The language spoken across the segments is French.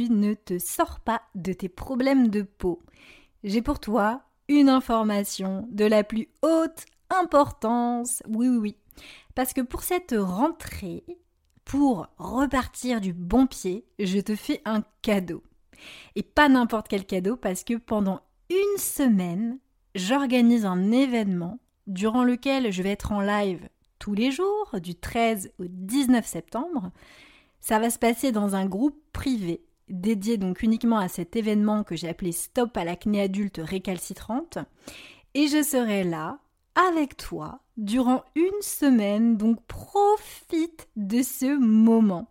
ne te sors pas de tes problèmes de peau, j'ai pour toi une information de la plus haute importance. Oui, oui, oui. Parce que pour cette rentrée, pour repartir du bon pied, je te fais un cadeau. Et pas n'importe quel cadeau parce que pendant une semaine, j'organise un événement durant lequel je vais être en live tous les jours, du 13 au 19 septembre. Ça va se passer dans un groupe privé dédié donc uniquement à cet événement que j'ai appelé Stop à l'acné adulte récalcitrante. Et je serai là avec toi durant une semaine, donc profite de ce moment.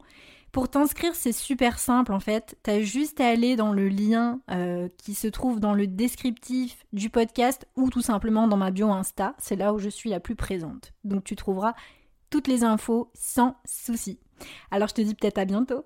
Pour t'inscrire, c'est super simple en fait. Tu as juste à aller dans le lien euh, qui se trouve dans le descriptif du podcast ou tout simplement dans ma bio Insta. C'est là où je suis la plus présente. Donc tu trouveras toutes les infos sans souci. Alors je te dis peut-être à bientôt.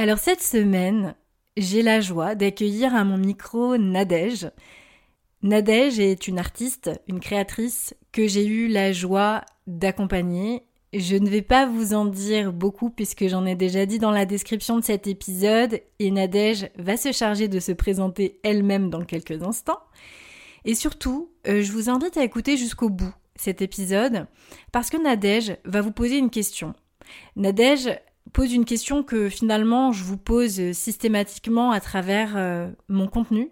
Alors cette semaine, j'ai la joie d'accueillir à mon micro Nadège. Nadège est une artiste, une créatrice que j'ai eu la joie d'accompagner. Je ne vais pas vous en dire beaucoup puisque j'en ai déjà dit dans la description de cet épisode et Nadège va se charger de se présenter elle-même dans quelques instants. Et surtout, euh, je vous invite à écouter jusqu'au bout cet épisode parce que Nadège va vous poser une question. Nadège, pose une question que finalement je vous pose systématiquement à travers euh, mon contenu.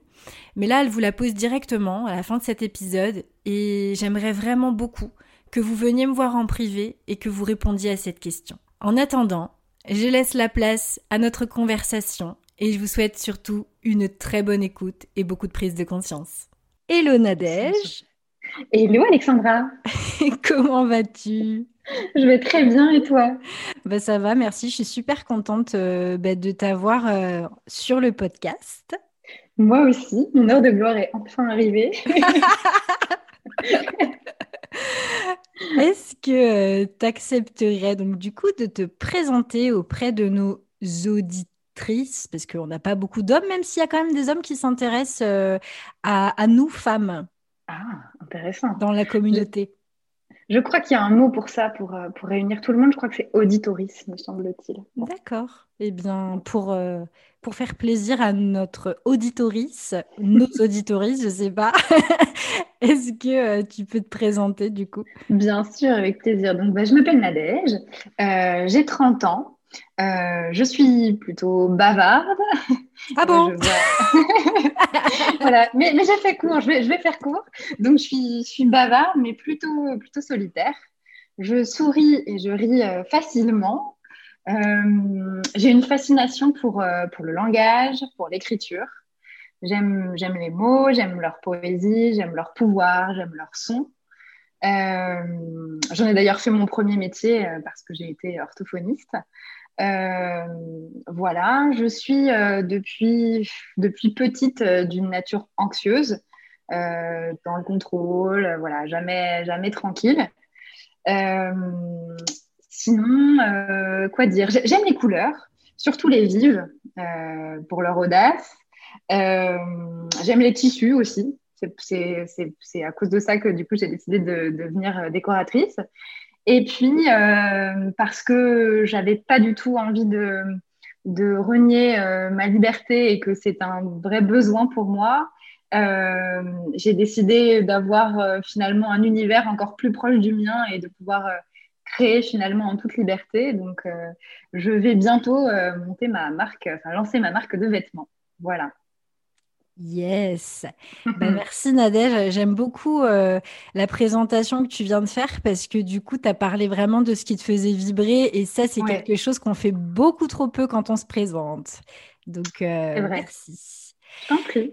Mais là, elle vous la pose directement à la fin de cet épisode et j'aimerais vraiment beaucoup que vous veniez me voir en privé et que vous répondiez à cette question. En attendant, je laisse la place à notre conversation et je vous souhaite surtout une très bonne écoute et beaucoup de prise de conscience. Hello Nadège Hello Alexandra Comment vas-tu? Je vais très bien et toi? Bah, Ça va, merci. Je suis super contente euh, bah, de t'avoir euh, sur le podcast. Moi aussi, mon heure de gloire est enfin arrivée. Est-ce que euh, tu accepterais donc du coup de te présenter auprès de nos auditrices, parce qu'on n'a pas beaucoup d'hommes, même s'il y a quand même des hommes qui s'intéressent à, nous femmes Ah, intéressant. Dans la communauté. Je, crois qu'il y a un mot pour ça, pour, euh, pour réunir tout le monde. Je crois que c'est auditoris, me semble-t-il. D'accord. Eh bien, pour, euh, pour faire plaisir à notre auditoris, nos auditoris, je ne sais pas, est-ce que euh, tu peux te présenter du coup? Bien sûr, avec plaisir. Donc, bah, je m'appelle Nadège, j'ai 30 ans. Euh, je suis plutôt bavarde. Ah bon Voilà, mais, j'ai fait court, je vais, je vais, faire court. Donc, je suis, je suis bavarde, mais plutôt, plutôt solitaire. Je souris et je ris euh, facilement. Euh, j'ai une fascination pour, pour le langage, pour l'écriture. J'aime les mots, j'aime leur poésie, j'aime leur pouvoir, j'aime leur son. J'en ai d'ailleurs fait mon premier métier parce que j'ai été orthophoniste. Euh, voilà, je suis euh, depuis, depuis petite euh, d'une nature anxieuse, dans le contrôle, voilà, jamais, jamais tranquille. sinon, quoi dire J'aime les couleurs, surtout les vives, pour leur audace. J'aime les tissus aussi. C'est à cause de ça que du coup j'ai décidé de, de devenir décoratrice. Et puis, euh, parce que j'avais pas du tout envie de, renier euh, ma liberté et que c'est un vrai besoin pour moi, euh, j'ai décidé d'avoir finalement un univers encore plus proche du mien et de pouvoir créer finalement en toute liberté. Donc, je vais bientôt monter ma marque, enfin lancer ma marque de vêtements. Voilà. Yes. Bah, merci Nadège. J'aime beaucoup euh, la présentation que tu viens de faire parce que du coup, tu as parlé vraiment de ce qui te faisait vibrer et ça, c'est quelque chose qu'on fait beaucoup trop peu quand on se présente. Donc, euh, merci. Tant pis.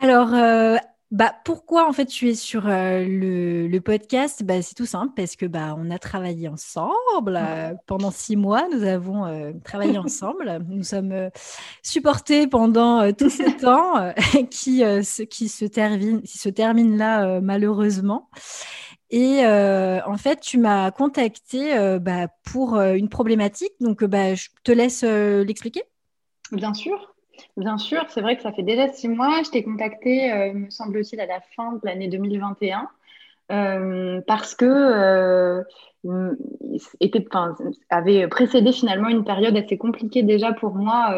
Alors, euh, bah, pourquoi en fait tu es sur euh, le, podcast? Bah, C'est tout simple parce que bah, on a travaillé ensemble euh, pendant six mois. Nous avons euh, travaillé ensemble. Nous sommes supportés pendant tout ce temps qui, se, qui, se termine, qui se termine là malheureusement. Et en fait, tu m'as contacté bah, pour une problématique. Donc, bah, je te laisse l'expliquer. Bien sûr. Bien sûr, c'est vrai que ça fait déjà six mois. Je t'ai contacté, euh, me semble-t-il, à la fin de l'année 2021. Euh, parce que euh, était, avait précédé finalement une période assez compliquée déjà pour moi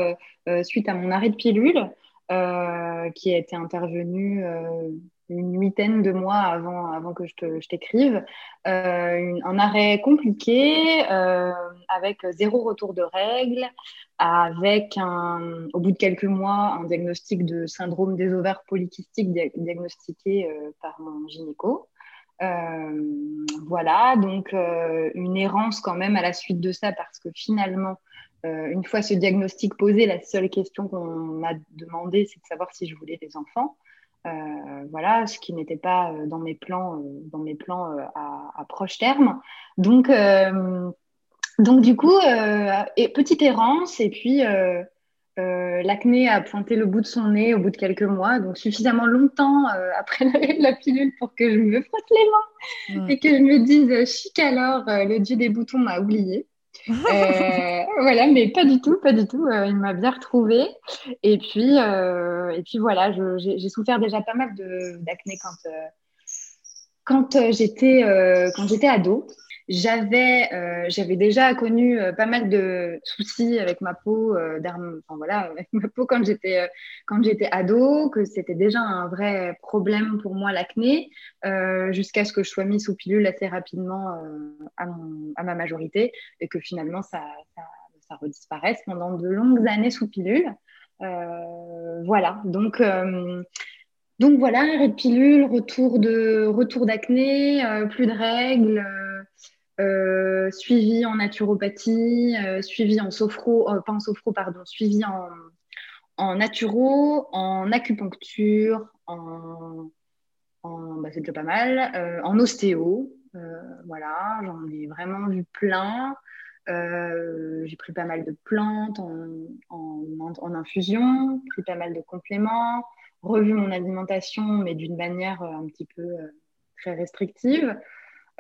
suite à mon arrêt de pilule qui a été intervenu une huitaine de mois avant, avant que je t'écrive. un arrêt compliqué avec zéro retour de règles, avec un, au bout de quelques mois un diagnostic de syndrome des ovaires polykystiques diagnostiqué euh, par mon gynéco. Euh, voilà, donc euh, une errance quand même à la suite de ça parce que finalement, une fois ce diagnostic posé, la seule question qu'on m'a demandé, c'est de savoir si je voulais des enfants. Voilà, ce qui n'était pas dans mes plans, dans mes plans à, à, proche terme. Donc, donc du coup, euh, et, petite errance, et puis euh, euh, l'acné a pointé le bout de son nez au bout de quelques mois, donc suffisamment longtemps après la, pilule pour que je me frotte les mains et que je me dise chic alors, le dieu des boutons m'a oublié. Voilà, mais pas du tout, pas du tout. il m'a bien retrouvé. Et puis, et puis voilà, j'ai souffert déjà pas mal d'acné quand, quand j'étais quand j'étais ado. J'avais, euh, j'avais déjà connu euh, pas mal de soucis avec ma peau, euh, enfin, voilà, avec ma peau quand j'étais euh, quand j'étais ado, que c'était déjà un vrai problème pour moi l'acné, jusqu'à ce que je sois mise sous pilule assez rapidement à, ma majorité et que finalement ça, ça, ça, redisparaisse pendant de longues années sous pilule. voilà, donc. donc voilà, pilule, retour de retour d'acné, plus de règles, euh, suivi en naturopathie, euh, suivi en sophro, euh, en sophro, pardon, suivi en, naturo, en acupuncture, en, bah, c'est déjà pas mal, en ostéo. voilà, j'en ai vraiment vu plein. j'ai pris pas mal de plantes en, en, infusion, pris pas mal de compléments, revu mon alimentation, mais d'une manière un petit peu très restrictive.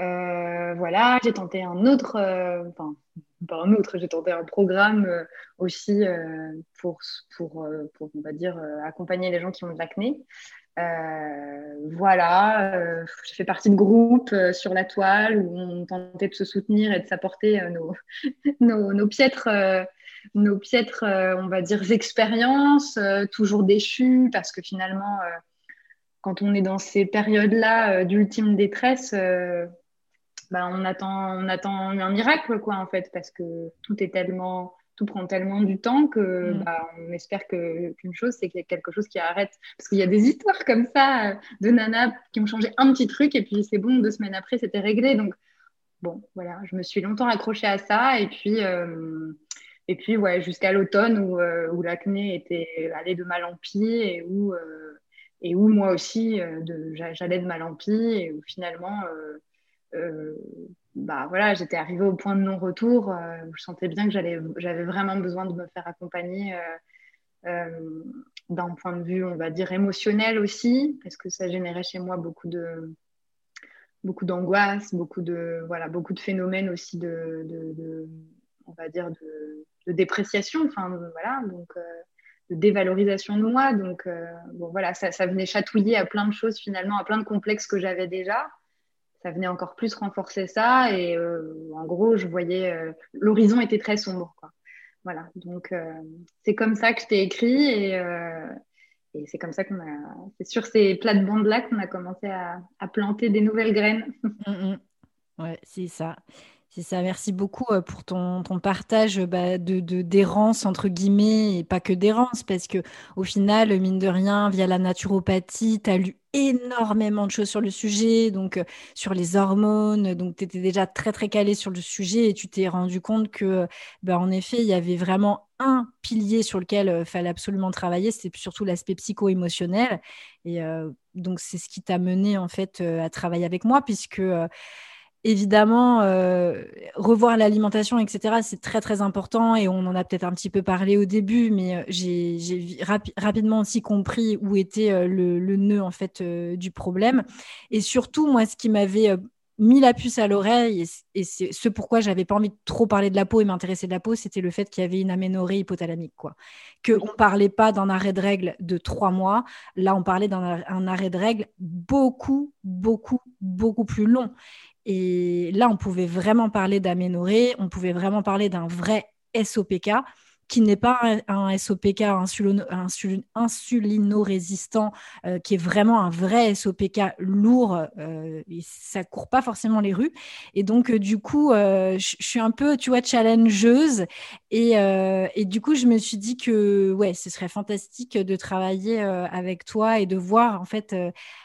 Euh, voilà, j'ai tenté un autre, euh, enfin, pas un autre, j'ai tenté un programme euh, aussi pour, pour, on va dire, accompagner les gens qui ont de l'acné. voilà, j'ai fait partie de groupes sur la toile où on tentait de se soutenir et de s'apporter nos, nos, nos, piètres, nos piètres on va dire, expériences, toujours déchues parce que finalement, quand on est dans ces périodes-là d'ultime détresse, bah, on attend, on attend un miracle, quoi, en fait, parce que tout est tellement, tout prend tellement du temps que mm. bah, on espère que qu'une chose, c'est qu'il y a quelque chose qui arrête. Parce qu'il y a des histoires comme ça euh, de nanas qui ont changé un petit truc et puis c'est bon, deux semaines après, c'était réglé. Donc, bon, voilà, je me suis longtemps accrochée à ça et puis. Euh, et puis, ouais, jusqu'à l'automne où, euh, où l'acné était allé de mal en pis et où, et où moi aussi, j'allais de mal en pis et où finalement, bah voilà, j'étais arrivée au point de non-retour. Euh, je sentais bien que j'avais vraiment besoin de me faire accompagner euh, d'un point de vue, on va dire, émotionnel aussi, parce que ça générait chez moi beaucoup de beaucoup d'angoisse, beaucoup de voilà, beaucoup de phénomènes aussi de, de, on va dire de, dépréciation, enfin voilà, donc de dévalorisation de moi. Donc bon voilà, ça, ça, venait chatouiller à plein de choses finalement, à plein de complexes que j'avais déjà ça venait encore plus renforcer ça. Et euh, en gros, je voyais euh, l'horizon était très sombre. Quoi. Voilà. Donc euh, c'est comme ça que je t'ai écrit et, c'est comme ça qu'on a. C'est sur ces plates-bandes là qu'on a commencé à, planter des nouvelles graines. Mm, mm. Ouais, c'est ça. C'est merci beaucoup euh, pour ton, partage bah, de, d'errance, entre guillemets, et pas que d'errance, parce que au final, mine de rien, via la naturopathie, tu as lu énormément de choses sur le sujet, donc euh, sur les hormones, donc tu étais déjà très très calé sur le sujet et tu t'es rendu compte que, bah, en effet, il y avait vraiment un pilier sur lequel il euh, fallait absolument travailler, c'était surtout l'aspect psycho-émotionnel. Et donc, c'est ce qui t'a mené en fait à travailler avec moi, puisque évidemment, euh, revoir l'alimentation, etc., c'est très, très important et on en a peut-être un petit peu parlé au début, mais euh, j'ai rapidement aussi compris où était euh, le, nœud, en fait, du problème. Et surtout, moi, ce qui m'avait mis la puce à l'oreille, et, c'est ce pourquoi j'avais pas envie de trop parler de la peau et m'intéresser de la peau, c'était le fait qu'il y avait une aménorrhée hypothalamique, quoi. Que on parlait pas d'un arrêt de règle de trois mois, là on parlait d'un arrêt de règle beaucoup, beaucoup, beaucoup plus long. Et là, on pouvait vraiment parler d'aménorrhée, on pouvait vraiment parler d'un vrai SOPK qui n'est pas un, SOPK insulino-résistant, euh, qui est vraiment un vrai SOPK lourd, euh, et ça court pas forcément les rues. Et donc, euh, du coup, je suis un peu, tu vois, challengeuse. Et, et, du coup, je me suis dit que, ouais, ce serait fantastique de travailler avec toi et de voir, en fait,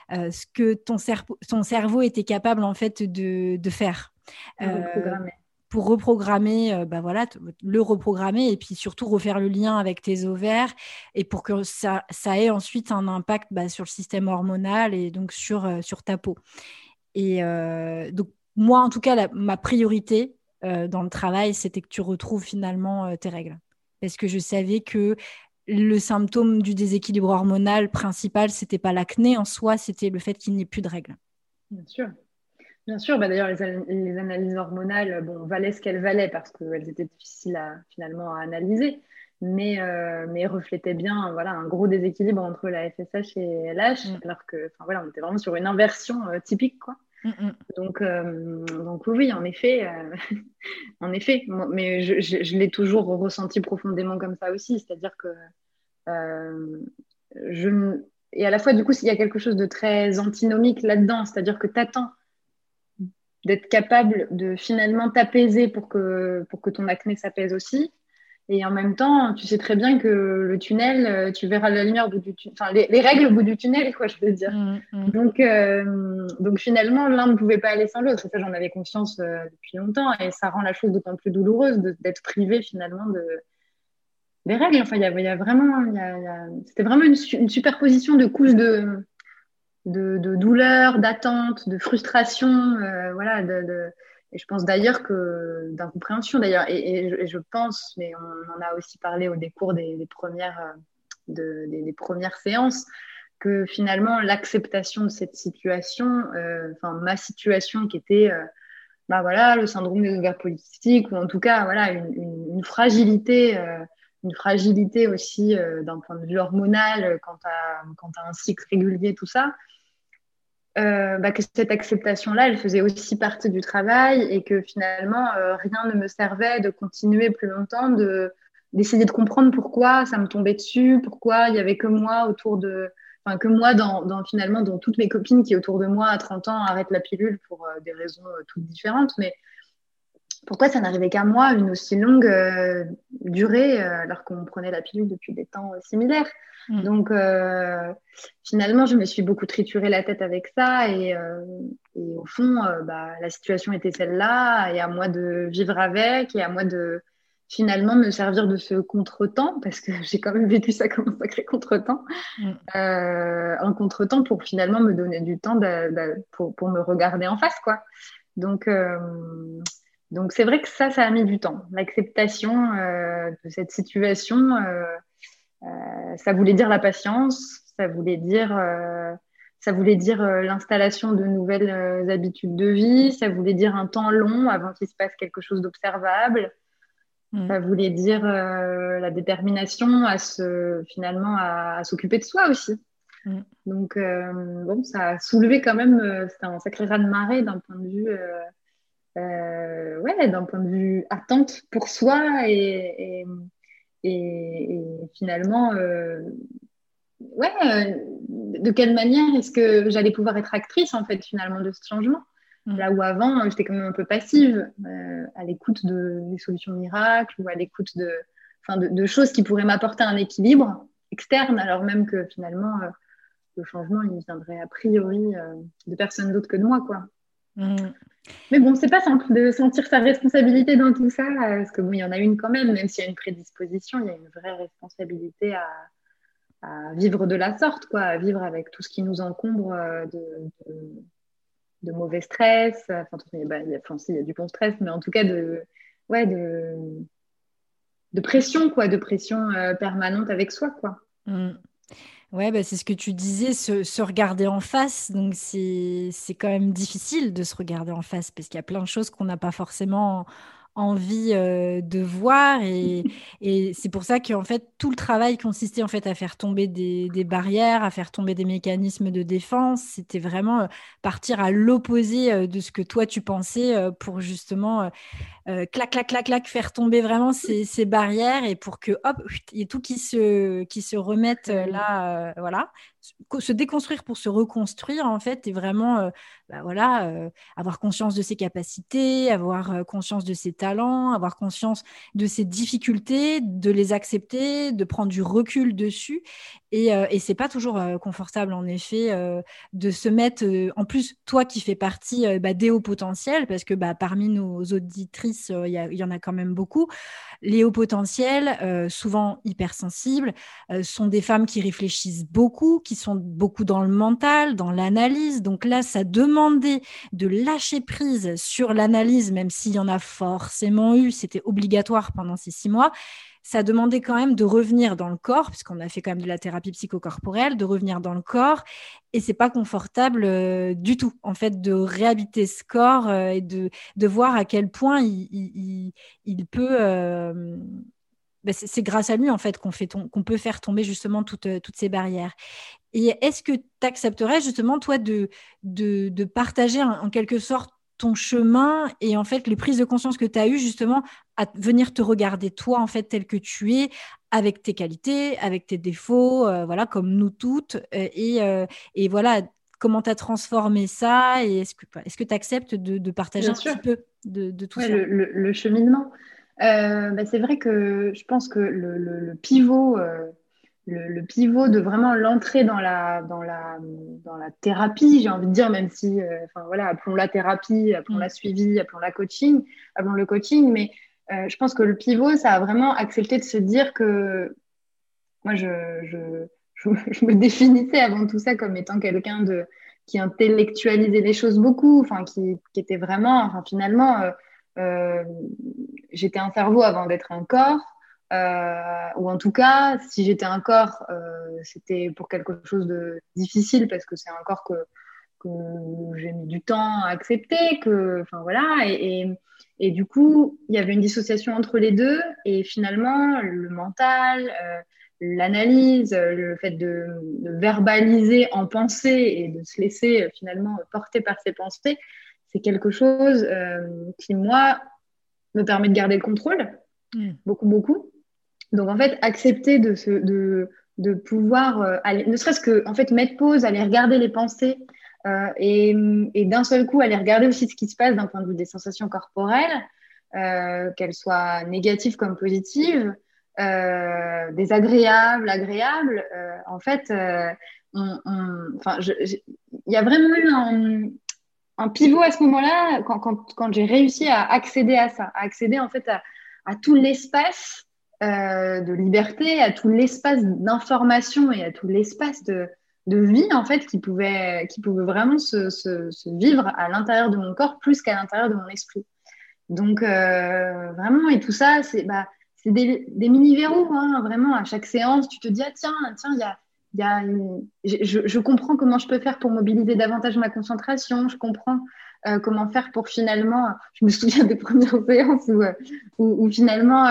ce que ton, cerveau, ton cerveau était capable, en fait, de, de faire pour reprogrammer, euh, bah voilà, le reprogrammer et puis surtout refaire le lien avec tes ovaires et pour que ça, ait ensuite un impact bah, sur le système hormonal et donc sur, euh, sur ta peau. Et euh, donc, moi, en tout cas, ma priorité dans le travail, c'était que tu retrouves finalement tes règles. Parce que je savais que le symptôme du déséquilibre hormonal principal, c'était pas l'acné en soi, c'était le fait qu'il n'y ait plus de règles. Bien sûr. Bien sûr, bah d'ailleurs, les, analyses hormonales bon, valaient ce qu'elles valaient parce qu'elles étaient difficiles à, finalement à analyser, mais, euh, mais reflétaient bien voilà, un gros déséquilibre entre la FSH et LH, mm. alors que voilà, on était vraiment sur une inversion euh, typique. Quoi. Mm, mm. Donc, euh, donc oui, en effet, en effet mais je, je, l'ai toujours ressenti profondément comme ça aussi, c'est-à-dire que je... Et à la fois, du coup, il y a quelque chose de très antinomique là-dedans, c'est-à-dire que tu attends d'être capable de finalement t'apaiser pour que, pour que ton acné s'apaise aussi. Et en même temps, tu sais très bien que le tunnel, euh, tu verras la lumière au bout du tunnel, enfin les, règles au bout du tunnel, quoi, je veux dire. Mm, mm. Donc, euh, donc finalement, l'un ne pouvait pas aller sans l'autre. Ça, j'en avais conscience euh, depuis longtemps, et ça rend la chose d'autant plus douloureuse d'être privé finalement de des règles. Enfin, il y a, y a, vraiment, y a, c'était vraiment une, une, superposition de couches de de, de douleur, d'attente, de frustration, euh, voilà. De, et je pense d'ailleurs que d'incompréhension d'ailleurs. Et, je, pense, mais on en a aussi parlé au décours des, premières, euh, des, premières séances, que finalement l'acceptation de cette situation, euh, enfin ma situation qui était bah voilà, le syndrome des ovaires polycystiques, ou en tout cas voilà, une, une, fragilité, une fragilité aussi d'un point de vue hormonal quand tu as, un cycle régulier, tout ça, euh, bah, que cette acceptation-là, elle faisait aussi partie du travail et que finalement, euh, rien ne me servait de continuer plus longtemps, de d'essayer de comprendre pourquoi ça me tombait dessus, pourquoi il y avait que moi autour de, enfin que moi dans, finalement dans toutes mes copines qui autour de moi à 30 ans arrêtent la pilule pour euh, des raisons toutes différentes, mais pourquoi ça n'arrivait qu'à moi une aussi longue durée alors qu'on prenait la pilule depuis des temps similaires Mm. Donc, euh, finalement, je me suis beaucoup trituré la tête avec ça. Et, euh, au fond, euh, bah, la situation était celle-là. Et à moi de vivre avec et à moi de finalement me servir de ce contretemps, parce que j'ai quand même vécu ça comme un sacré contretemps, mm. un contretemps pour finalement me donner du temps pour, pour, me regarder en face. quoi. Donc, donc c'est vrai que ça, ça a mis du temps. L'acceptation de cette situation euh, ça voulait dire la patience, ça voulait dire, euh, ça voulait dire euh, l'installation de nouvelles habitudes de vie, ça voulait dire un temps long avant qu'il se passe quelque chose d'observable. Mm. Ça voulait dire la détermination à se, finalement, à, s'occuper de soi aussi. Mm. Donc, bon, ça a soulevé quand même, c'était un sacré raz-de-marée d'un point de vue, ouais, d'un point de vue attente pour soi et, et, finalement, euh, ouais, euh, de quelle manière est-ce que j'allais pouvoir être actrice en fait finalement de ce changement? Mm. Là où avant, j'étais quand même un peu passive, euh, à l'écoute de, des solutions miracles ou à l'écoute de, de, de, choses qui pourraient m'apporter un équilibre externe, alors même que finalement, euh, le changement, il viendrait a priori euh, de personne d'autre que de moi. Quoi. Mm. Mais bon, c'est pas simple de sentir sa responsabilité dans tout ça, parce que bon, il y en a une quand même, même s'il y a une prédisposition, il y a une vraie responsabilité à, à vivre de la sorte, quoi, à vivre avec tout ce qui nous encombre de, de mauvais stress. Enfin, il y, a, il y a du bon stress, mais en tout cas de, ouais, de, de pression, quoi, de pression euh, permanente avec soi, quoi. Mmh. Ouais, bah, c'est ce que tu disais, se, se regarder en face. Donc, c'est quand même difficile de se regarder en face parce qu'il y a plein de choses qu'on n'a pas forcément envie euh, de voir et, et c'est pour ça qu'en fait tout le travail consistait en fait à faire tomber des, des barrières, à faire tomber des mécanismes de défense. C'était vraiment euh, partir à l'opposé euh, de ce que toi tu pensais pour justement clac clac clac clac faire tomber vraiment ces, ces, barrières et pour que hop il y ait tout qui se qui se remette là voilà se déconstruire pour se reconstruire en fait et vraiment euh, bah, voilà euh, avoir conscience de ses capacités avoir euh, conscience de ses talents avoir conscience de ses difficultés de les accepter de prendre du recul dessus et, et c'est pas toujours confortable en effet de se mettre en plus toi qui fais partie bah, des hauts potentiels parce que bah, parmi nos auditrices il y, y, en a quand même beaucoup les hauts potentiels souvent hypersensibles sont des femmes qui réfléchissent beaucoup qui sont beaucoup dans le mental, dans l'analyse. Donc là, ça demandait de lâcher prise sur l'analyse, même s'il y en a forcément eu, c'était obligatoire pendant ces six mois. Ça demandait quand même de revenir dans le corps, puisqu'on a fait quand même de la thérapie psychocorporelle, de revenir dans le corps. Et c'est pas confortable euh, du tout, en fait, de réhabiter ce corps euh, et de, de voir à quel point il, peut. Euh, ben, c'est grâce à lui en fait qu'on qu'on peut faire tomber justement toutes, toutes ces barrières. Et est-ce que tu accepterais justement, toi, de, de, partager en, quelque sorte ton chemin et en fait les prises de conscience que tu as eues justement à venir te regarder toi en fait tel que tu es avec tes qualités, avec tes défauts, euh, voilà comme nous toutes euh, et, euh, et, voilà comment tu as transformé ça et est-ce que est-ce que tu acceptes de, partager un petit peu de, tout ça? le, cheminement. Bah, c'est vrai que je pense que le, pivot le, pivot de vraiment l'entrée dans la, dans, la, dans la thérapie, j'ai envie de dire, même si, euh, enfin voilà, appelons la thérapie, appelons la suivi, appelons la coaching, appelons le coaching, mais euh, je pense que le pivot, ça a vraiment accepté de se dire que moi, je, je, je, me définissais avant tout ça comme étant quelqu'un de qui intellectualisait les choses beaucoup, enfin qui, qui était vraiment, enfin finalement, euh, j'étais un cerveau avant d'être un corps. Euh, ou en tout cas, si j'étais un corps, euh, c'était pour quelque chose de difficile parce que c'est un corps que, que j'ai mis du temps à accepter, que, enfin voilà, et, et, du coup, il y avait une dissociation entre les deux, et finalement, le mental, euh, l'analyse, le fait de, de, verbaliser en pensée et de se laisser finalement porter par ses pensées, c'est quelque chose qui, moi, me permet de garder le contrôle, mmh. beaucoup, beaucoup. Donc en fait, accepter de, se, de, de pouvoir, euh, aller, ne serait-ce que en fait mettre pause, aller regarder les pensées euh, et, et d'un seul coup aller regarder aussi ce qui se passe d'un point de vue des sensations corporelles, euh, qu'elles soient négatives comme positives, désagréables, agréables. En fait, il y a vraiment eu un, un pivot à ce moment-là quand, quand, quand j'ai réussi à accéder à ça, à accéder en fait à, à tout l'espace euh, de liberté, à tout l'espace d'information et à tout l'espace de, de, vie en fait qui pouvait, qui pouvait vraiment se, se, vivre à l'intérieur de mon corps plus qu'à l'intérieur de mon esprit. Donc euh, vraiment et tout ça c'est bah, des, des mini verrous hein, vraiment à chaque séance tu te dis ah tiens tiens il y a y a je, je, comprends comment je peux faire pour mobiliser davantage ma concentration, je comprends euh, comment faire pour finalement, je me souviens des premières séances où, où, finalement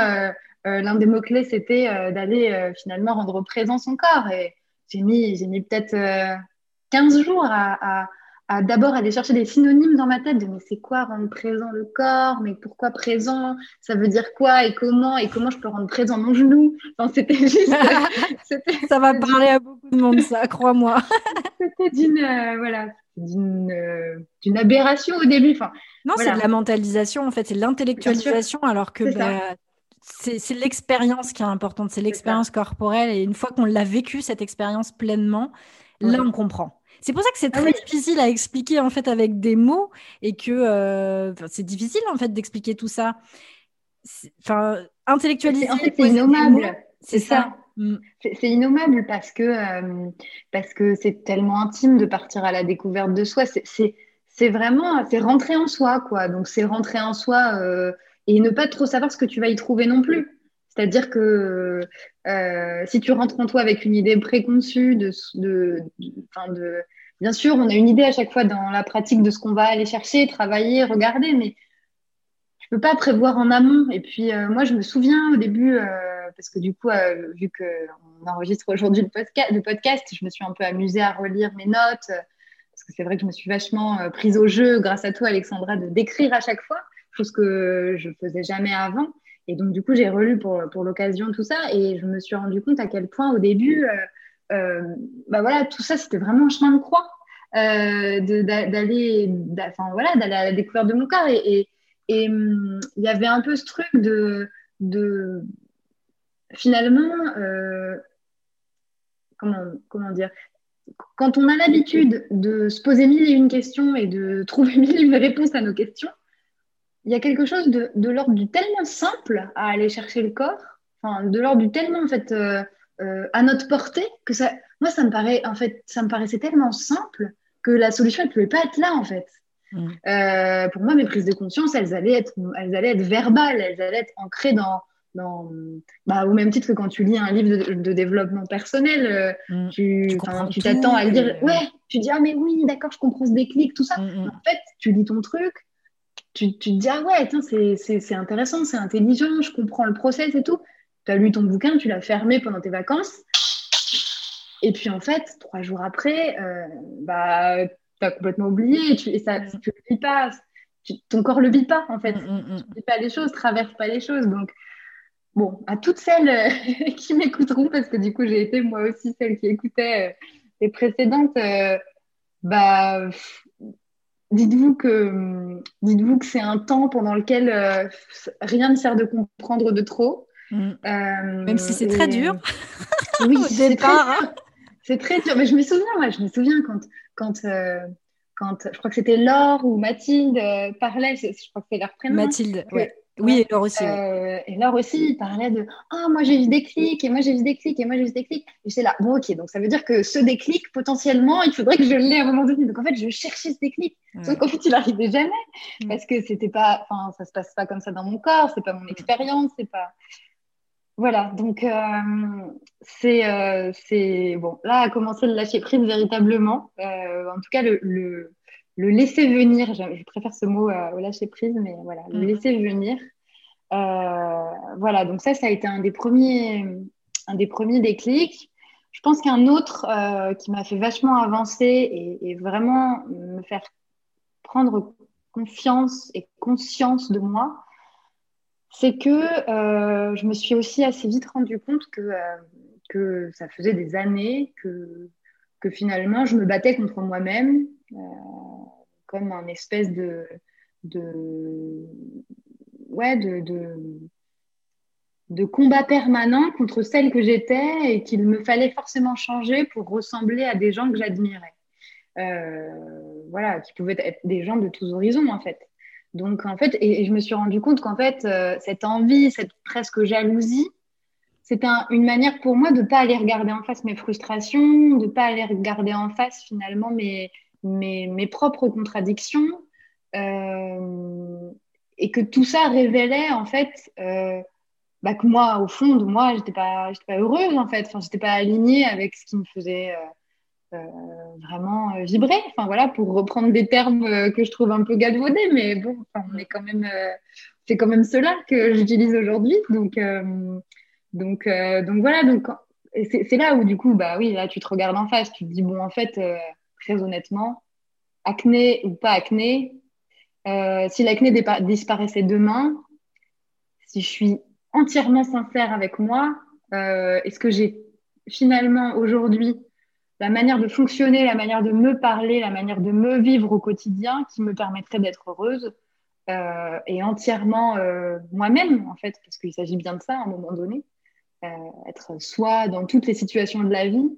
l'un des mots-clés, c'était euh, d'aller euh, finalement rendre présent son corps. Et j'ai mis, j'ai mis peut-être 15 jours à, à, d'abord aller chercher des synonymes dans ma tête de mais c'est quoi rendre présent le corps, mais pourquoi présent, ça veut dire quoi? Et comment? Et comment je peux rendre présent mon genou? Enfin, c'était juste. ça va parler à beaucoup de monde, ça, crois-moi. c'était d'une voilà, d'une aberration au début. Enfin, non, c'est de la mentalisation, en fait, c'est de l'intellectualisation, alors que bah, c'est l'expérience qui est importante, c'est l'expérience corporelle. Et une fois qu'on l'a vécu, cette expérience pleinement, là, on comprend. C'est pour ça que c'est ah très difficile à expliquer en fait avec des mots et que euh, c'est difficile en fait d'expliquer tout ça. Enfin, intellectualiser. En fait, c'est innommable. C'est ça. Mm. C'est innommable parce que euh, parce que c'est tellement intime de partir à la découverte de soi. C'est vraiment c'est rentrer en soi quoi. Donc c'est rentrer en soi euh, et ne pas trop savoir ce que tu vas y trouver non plus. C'est-à-dire que euh, si tu rentres en toi avec une idée préconçue de, de, bien sûr, on a une idée à chaque fois dans la pratique de ce qu'on va aller chercher, travailler, regarder, mais je peux pas prévoir en amont. Et puis euh, moi, je me souviens au début, euh, parce que du coup, vu qu'on enregistre aujourd'hui le le podcast, je me suis un peu amusée à relire mes notes, parce que c'est vrai que je me suis vachement prise au jeu grâce à toi, Alexandra, de d'écrire à chaque fois, que je faisais jamais avant. Et donc, du coup, j'ai relu pour, pour l'occasion tout ça et je me suis rendu compte à quel point, au début, euh, euh, bah voilà, tout ça, c'était vraiment un chemin de croix euh, d'aller enfin, voilà, à la découverte de mon corps. Et hum, il y avait un peu ce truc de, de finalement, comment, comment dire quand on a l'habitude de se poser mille et une questions et de trouver mille et une réponses à nos questions, il y a quelque chose de, de l'ordre du tellement simple à aller chercher le corps, enfin, de l'ordre du tellement en fait euh, euh, à notre portée que ça, moi ça me paraît en fait, ça me paraissait tellement simple que la solution ne pouvait pas être là en fait. Mm. Euh, pour moi, mes prises de conscience, elles allaient être, elles allaient être verbales, elles allaient être ancrées dans, dans bah, au même titre que quand tu lis un livre de, développement personnel, mm. tu t'attends à lire, ouais, tu dis ah mais oui, d'accord, je comprends ce déclic, tout ça. Mm, en fait, tu lis ton truc, tu, te dis, ah ouais, c'est intéressant, c'est intelligent, je comprends le process et tout. Tu as lu ton bouquin, tu l'as fermé pendant tes vacances. Et puis en fait, trois jours après, euh, bah, tu as complètement oublié et, tu, et ça, mm. tu le vis pas. ton corps le vit pas en fait. Mm, mm, tu ne vis pas les choses, traverse pas les choses. Donc, bon, à toutes celles euh, qui m'écouteront, parce que du coup, j'ai été moi aussi celle qui écoutait euh, les précédentes, bah, dites-vous que, dites-vous que c'est un temps pendant lequel euh, rien ne sert de comprendre de trop. Mm. Euh, Même si c'est très dur. oui, c'est très, hein. c'est très dur. Mais je me souviens, moi, je me souviens quand, quand, euh, quand je crois que c'était Laure ou Mathilde parlait, je, crois que c'est leur prénom. Mathilde, oui. Et Laure aussi. Euh, et Laure aussi, il parlait de Ah, moi j'ai eu des clics, et moi j'ai eu des clics, et moi j'ai eu des clics. Et c'est là, bon, ok, donc ça veut dire que ce déclic, potentiellement, il faudrait que je l'ai à un moment donné. Donc en fait, je cherchais ce déclic. Sauf qu'en fait, il n'arrivait jamais. Mm. Parce que c'était pas, enfin, ça se passe pas comme ça dans mon corps, c'est pas mon expérience, c'est pas. Voilà, donc euh, c'est, euh, c'est. Bon, là a commencé le lâcher prise véritablement. en tout cas, le, le le laisser venir, je, préfère ce mot au lâcher prise, mais voilà, le mm. laisser venir. Euh, voilà, donc ça, ça a été un des premiers, un des premiers déclics. Je pense qu'un autre euh, qui m'a fait vachement avancer et, vraiment me faire prendre confiance et conscience de moi, c'est que euh, je me suis aussi assez vite rendu compte que, que ça faisait des années que, que finalement je me battais contre moi-même, comme un espèce de, de ouais, de, de, combat permanent contre celle que j'étais et qu'il me fallait forcément changer pour ressembler à des gens que j'admirais. Euh, voilà, qui pouvaient être des gens de tous horizons en fait. Donc en fait, et, je me suis rendu compte qu'en fait, euh, cette envie, cette presque jalousie, c'était une manière pour moi de ne pas aller regarder en face mes frustrations, de ne pas aller regarder en face finalement mes, mes, propres contradictions, euh, et que tout ça révélait en fait euh, bah, que moi, au fond de moi, j'étais pas, pas heureuse en fait, enfin, j'étais pas alignée avec ce qui me faisait euh, vraiment vibrer. Enfin voilà, pour reprendre des termes que je trouve un peu galvaudés, mais bon, on est quand même, c'est quand même cela que j'utilise aujourd'hui. Donc, donc, donc voilà, donc c'est là où du coup, bah oui, là tu te regardes en face, tu te dis bon en fait très honnêtement, acné ou pas acné, euh, si l'acné disparaissait demain, si je suis entièrement sincère avec moi, euh, est-ce que j'ai finalement aujourd'hui la manière de fonctionner, la manière de me parler, la manière de me vivre au quotidien qui me permettrait d'être heureuse euh, et entièrement moi-même, en fait, parce qu'il s'agit bien de ça à un moment donné, être soi dans toutes les situations de la vie.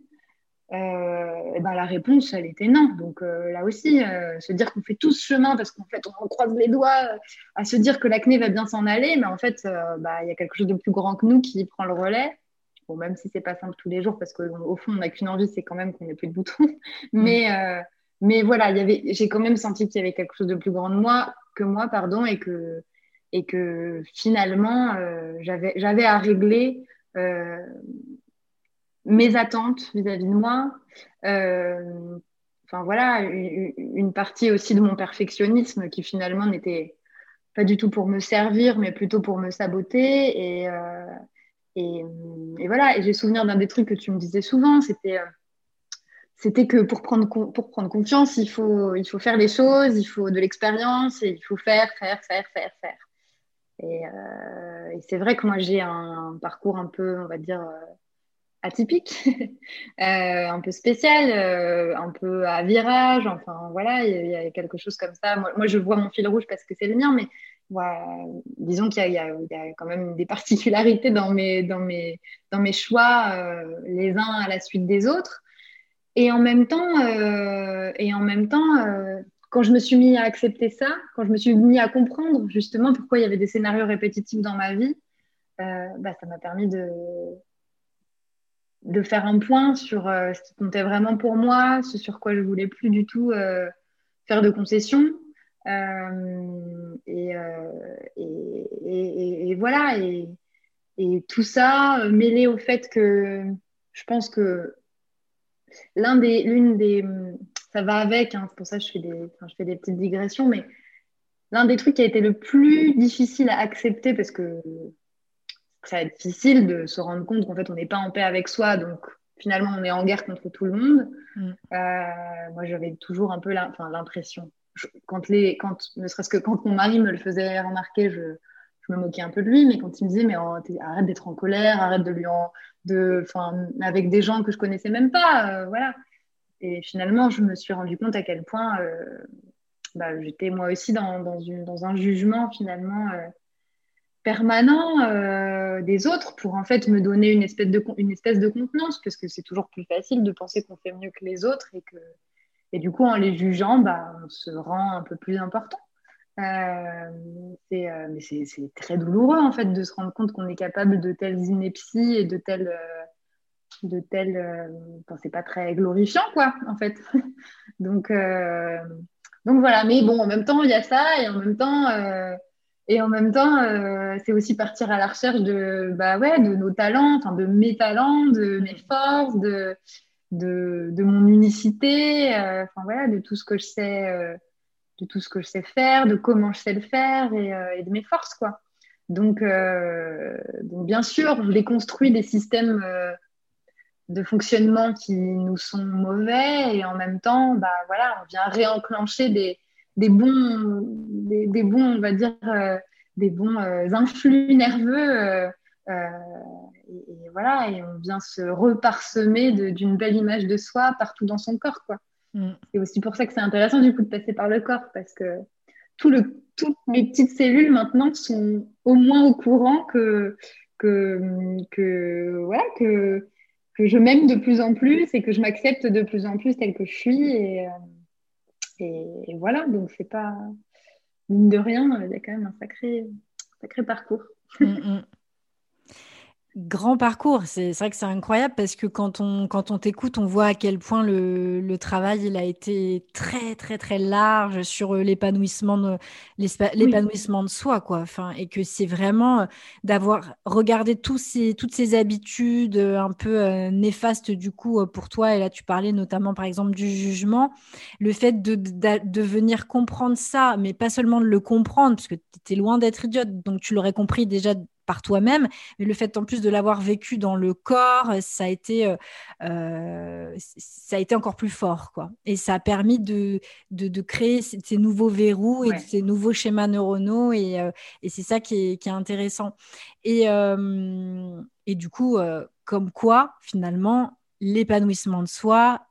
Et ben la réponse, elle était non. Donc là aussi, se dire qu'on fait tout ce chemin parce qu'en fait, on croise les doigts à se dire que l'acné va bien s'en aller, mais en fait, bah, il y a quelque chose de plus grand que nous qui prend le relais même si c'est pas simple tous les jours, parce qu'au fond, on n'a qu'une envie, c'est quand même qu'on n'ait plus de boutons. Mm. mais, euh, mais voilà, j'ai quand même senti qu'il y avait quelque chose de plus grand de moi, que moi, pardon, et que, et que finalement, euh, j'avais à régler euh, mes attentes vis-à-vis de moi. Enfin voilà, une, partie aussi de mon perfectionnisme qui finalement n'était pas du tout pour me servir, mais plutôt pour me saboter. Et, et, voilà, et j'ai souvenir d'un des trucs que tu me disais souvent, c'était euh, c'était que pour prendre, pour prendre confiance, il faut, il faut faire les choses, il faut de l'expérience et il faut faire, faire, faire, faire, faire. Et, euh, c'est vrai que moi, j'ai un, parcours un peu, on va dire, euh, atypique, un peu spécial, un peu à virage. Enfin, voilà, il y, a quelque chose comme ça. Moi, je vois mon fil rouge parce que c'est le mien, mais disons qu'il y, a quand même des particularités dans mes, dans mes, dans mes choix, euh, les uns à la suite des autres. Et en même temps, euh, et en même temps euh, quand je me suis mis à accepter ça, quand je me suis mis à comprendre justement pourquoi il y avait des scénarios répétitifs dans ma vie, bah, ça m'a permis de, de faire un point sur ce qui comptait vraiment pour moi, ce sur quoi je voulais plus du tout faire de concessions. Euh, euh, et, voilà, et, tout ça euh, mêlé au fait que je pense que l'un des, l'une des, ça va avec, hein, c'est pour ça que je fais des, je fais des petites digressions, mais l'un des trucs qui a été le plus difficile à accepter parce que c'est difficile de se rendre compte qu'en fait on n'est pas en paix avec soi, donc finalement on est en guerre contre tout le monde. Mm. moi j'avais toujours un peu l'impression, quand les, quand, ne serait-ce que quand mon mari me le faisait remarquer, je, je, me moquais un peu de lui, mais quand il me disait, mais oh, arrête d'être en colère, arrête de lui en, de, avec des gens que je connaissais même pas, euh, voilà. Et finalement, je me suis rendu compte à quel point euh, bah, j'étais moi aussi dans, dans, une, dans, un jugement finalement euh, permanent des autres pour en fait me donner une espèce de, une espèce de contenance, parce que c'est toujours plus facile de penser qu'on fait mieux que les autres et que et du coup, en les jugeant, bah, on se rend un peu plus important. Euh, euh, mais c'est, très douloureux en fait de se rendre compte qu'on est capable de telles inepties et de telles, euh, de telles, c'est pas très glorifiant quoi en fait. donc, donc voilà. Mais bon, en même temps, il y a ça et en même temps, et en même temps, c'est aussi partir à la recherche de, bah ouais, de nos talents, de mes talents, de mes forces, de de, mon unicité, euh, voilà, de tout ce que je sais, euh, de tout ce que je sais faire, de comment je sais le faire et, euh, de mes forces quoi. Donc, donc bien sûr, on déconstruit des systèmes de fonctionnement qui nous sont mauvais et en même temps, bah voilà, on vient réenclencher des, des bons, des, bons, on va dire, des bons influx nerveux euh, et, voilà, et on vient se reparsemer d'une belle image de soi partout dans son corps, quoi. Mm. C'est aussi pour ça que c'est intéressant du coup de passer par le corps, parce que tout le, toutes mes petites cellules maintenant sont au moins au courant que, que, que, voilà, que, que je m'aime de plus en plus et que je m'accepte de plus en plus telle que je suis. Et, euh, et, voilà, donc c'est pas, mine de rien, il y a quand même un sacré, sacré parcours. Mm, mm. Grand parcours, c'est vrai que c'est incroyable parce que quand on, quand on t'écoute, on voit à quel point le, le, travail il a été très très très large sur euh, l'épanouissement de, l'épanouissement de soi quoi. Enfin, et que c'est vraiment euh, d'avoir regardé tous ces, toutes ces habitudes euh, un peu néfastes du coup pour toi. Et là, tu parlais notamment par exemple du jugement, le fait de, de, de venir comprendre ça, mais pas seulement de le comprendre parce que tu étais loin d'être idiote, donc tu l'aurais compris déjà par toi-même, mais le fait en plus de l'avoir vécu dans le corps, ça a été, euh, euh, ça a été encore plus fort, quoi. Et ça a permis de, de, créer ces, nouveaux verrous et ces nouveaux schémas neuronaux, et, euh, et c'est ça qui est, qui est, intéressant. Et, et du coup, comme quoi, finalement, l'épanouissement de soi,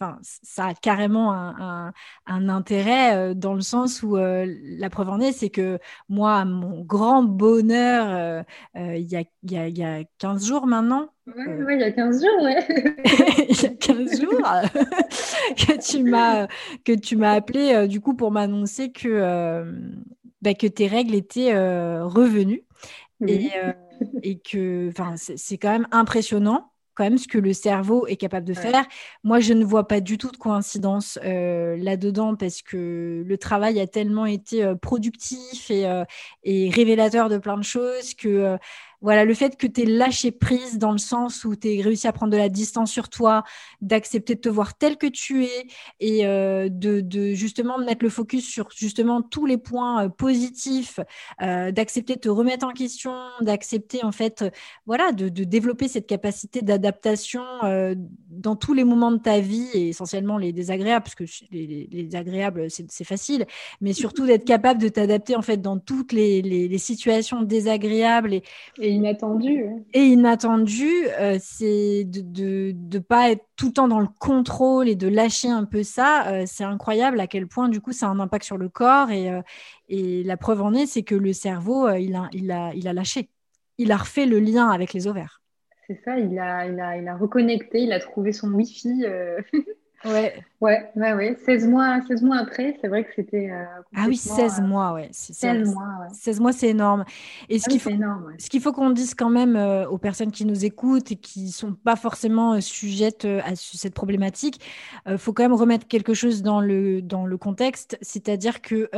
Enfin, ça a carrément un, intérêt dans le sens où la preuve en est, c'est que moi, mon grand bonheur, il y, a, y, a, 15 jours maintenant. Oui, il y a 15 jours, ouais. il y a 15 jours que tu m'as que tu m'as appelé du coup pour m'annoncer que, bah, que tes règles étaient revenues. Et, et que c'est quand même impressionnant quand même ce que le cerveau est capable de faire. Moi, je ne vois pas du tout de coïncidence euh, là-dedans parce que le travail a tellement été euh, productif et, euh, et, révélateur de plein de choses que voilà, le fait que tu aies lâché prise dans le sens où tu as réussi à prendre de la distance sur toi, d'accepter de te voir tel que tu es et euh, de, mettre le focus sur justement tous les points euh, positifs, euh, d'accepter de te remettre en question, d'accepter en fait, voilà, de, développer cette capacité d'adaptation dans tous les moments de ta vie et essentiellement les désagréables, parce que les, les agréables, c'est facile, mais surtout d'être capable de t'adapter en fait dans toutes les, situations désagréables et inattendu. Et inattendu, euh, c'est de ne pas être tout le temps dans le contrôle et de lâcher un peu ça. Euh, c'est incroyable à quel point, du coup, ça a un impact sur le corps. Et, euh, et la preuve en est, c'est que le cerveau, il, a, il, a, il a lâché. Il a refait le lien avec les ovaires. C'est ça, il a, il, a, il a reconnecté, il a trouvé son Wi-Fi. Ouais. Ouais, ouais, ouais. 16 mois, 16 mois après, c'est vrai que c'était. Euh, ah oui, 16 euh, mois, ouais. 16 mois, ouais. 16 mois, c'est énorme. Et ce ah qu'il faut, ce qu'il faut qu'on dise quand même euh, aux personnes qui nous écoutent et qui ne sont pas forcément sujettes à cette problématique, il faut quand même remettre quelque chose dans le, dans le contexte, c'est-à-dire que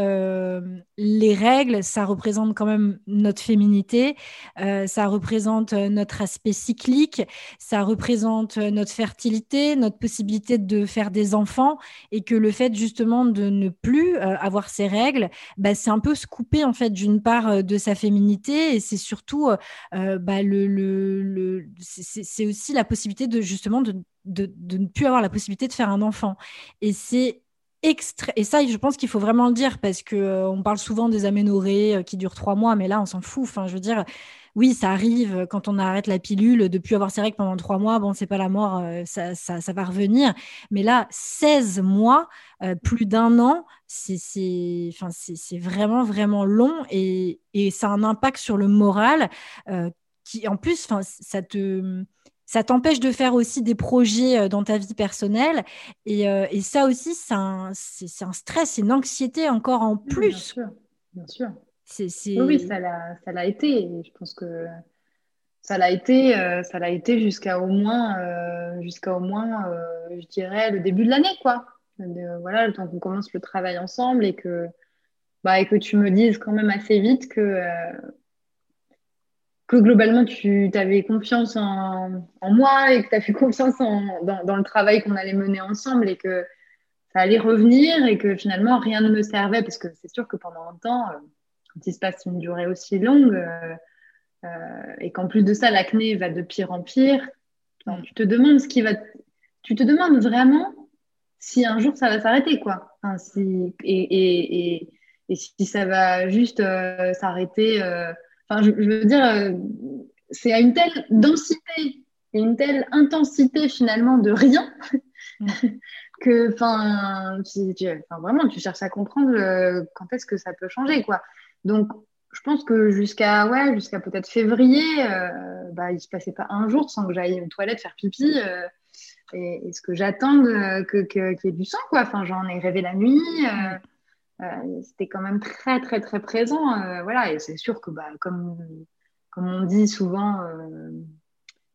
les règles, ça représente quand même notre féminité, ça représente notre aspect cyclique, ça représente notre fertilité, notre possibilité de faire des enfants et que le fait justement de ne plus euh, avoir ses règles, bah, c'est un peu se couper en fait d'une part euh, de sa féminité et c'est surtout euh, bah, le, le, c'est aussi la possibilité de justement de, de, ne plus avoir la possibilité de faire un enfant. Et c'est. Et ça, je pense qu'il faut vraiment le dire parce que on parle souvent des aménorrhées qui durent trois mois, mais là, on s'en fout. Enfin, je veux dire, oui, ça arrive quand on arrête la pilule de plus avoir ses règles pendant trois mois. Bon, c'est pas la mort, euh, ça, ça, va revenir. Mais là, 16 mois, euh, plus d'un an, c'est enfin, vraiment, vraiment long et, et, ça a un impact sur le moral euh, qui, en plus, ça te ça t'empêche de faire aussi des projets dans ta vie personnelle. Et, et ça aussi, c'est un, un, stress, une anxiété encore en plus. bien sûr, bien sûr. Oui, ça l'a été. je pense que ça l'a été, euh, ça l'a été jusqu'à au moins, euh, jusqu'à au moins, euh, je dirais, le début de l'année, quoi. voilà, le temps qu'on commence le travail ensemble et que, bah, et que tu me dises quand même assez vite que, que globalement, tu avais confiance en, moi et que tu as fait confiance dans, le travail qu'on allait mener ensemble et que ça allait revenir et que finalement, rien ne me servait parce que c'est sûr que pendant un temps quand il se passe une durée aussi longue euh, euh, et qu'en plus de ça, l'acné va de pire en pire, tu te demandes ce qui va. Tu te demandes vraiment si un jour ça va s'arrêter, quoi. si... et, et, et, et, si ça va juste euh, s'arrêter. Enfin, je, veux dire, c'est à une telle densité et une telle intensité finalement de rien mm. que, enfin, vraiment, tu cherches à comprendre quand est-ce que ça peut changer, quoi. Donc, je pense que jusqu'à ouais, jusqu'à peut-être février, euh, bah, il ne se passait pas un jour sans que j'aille aux toilettes faire pipi. Euh, et, ce que j'attends que, qu'il y ait du sang, quoi. Enfin, j'en ai rêvé la nuit. Euh, c'était quand même très, très, très présent. voilà. Et c'est sûr que, bah, comme, comme on dit souvent,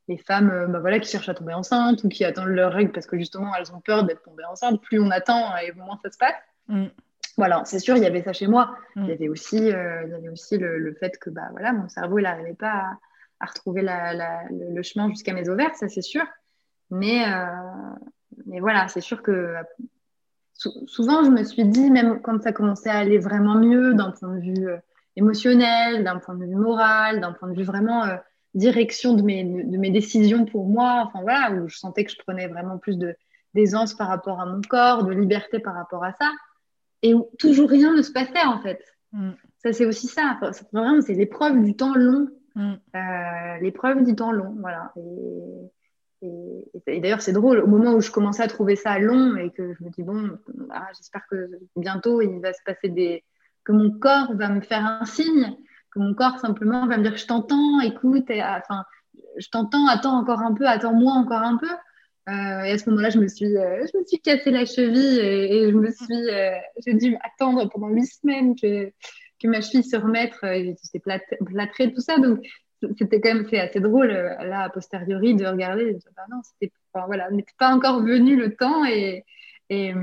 les femmes bah, voilà, qui cherchent à tomber enceinte ou qui attendent leur règle parce que justement, elles ont peur d'être tombées enceintes, plus on attend et moins ça se passe. Mm. Voilà, c'est sûr, il y avait ça chez moi. Il y mm. avait aussi, euh, il y avait aussi le, fait que bah, voilà, mon cerveau n'arrivait pas à, retrouver le, chemin jusqu'à mes ovaires, ça c'est sûr. Mais, euh, mais voilà, c'est sûr que souvent je me suis dit, même quand ça commençait à aller vraiment mieux d'un point de vue euh, émotionnel, d'un point de vue moral, d'un point de vue vraiment direction de mes, de mes décisions pour moi, enfin voilà, où je sentais que je prenais vraiment plus d'aisance par rapport à mon corps, de liberté par rapport à ça et où toujours rien ne se passait en fait. Mm. Ça, c'est aussi ça. Vraiment, c'est l'épreuve du temps long. Mm. Euh, l'épreuve du temps long, voilà. et, d'ailleurs, c'est drôle, au moment où je commençais à trouver ça long et que je me dis, bon, bah, j'espère que bientôt il va se passer des. que mon corps va me faire un signe, que mon corps simplement va me dire, je t'entends, écoute, et, enfin, je t'entends, attends encore un peu, attends-moi encore un peu. Euh, et à ce moment-là, je me suis, euh, je me suis cassé la cheville et, je me suis, euh, j'ai dû attendre pendant huit semaines que, que ma cheville se remette. J'étais plâtrée, tout ça. Donc, c'était quand même fait assez drôle là a posteriori de regarder. Ah non, c'était, voilà, n'était pas encore venu le temps et, et,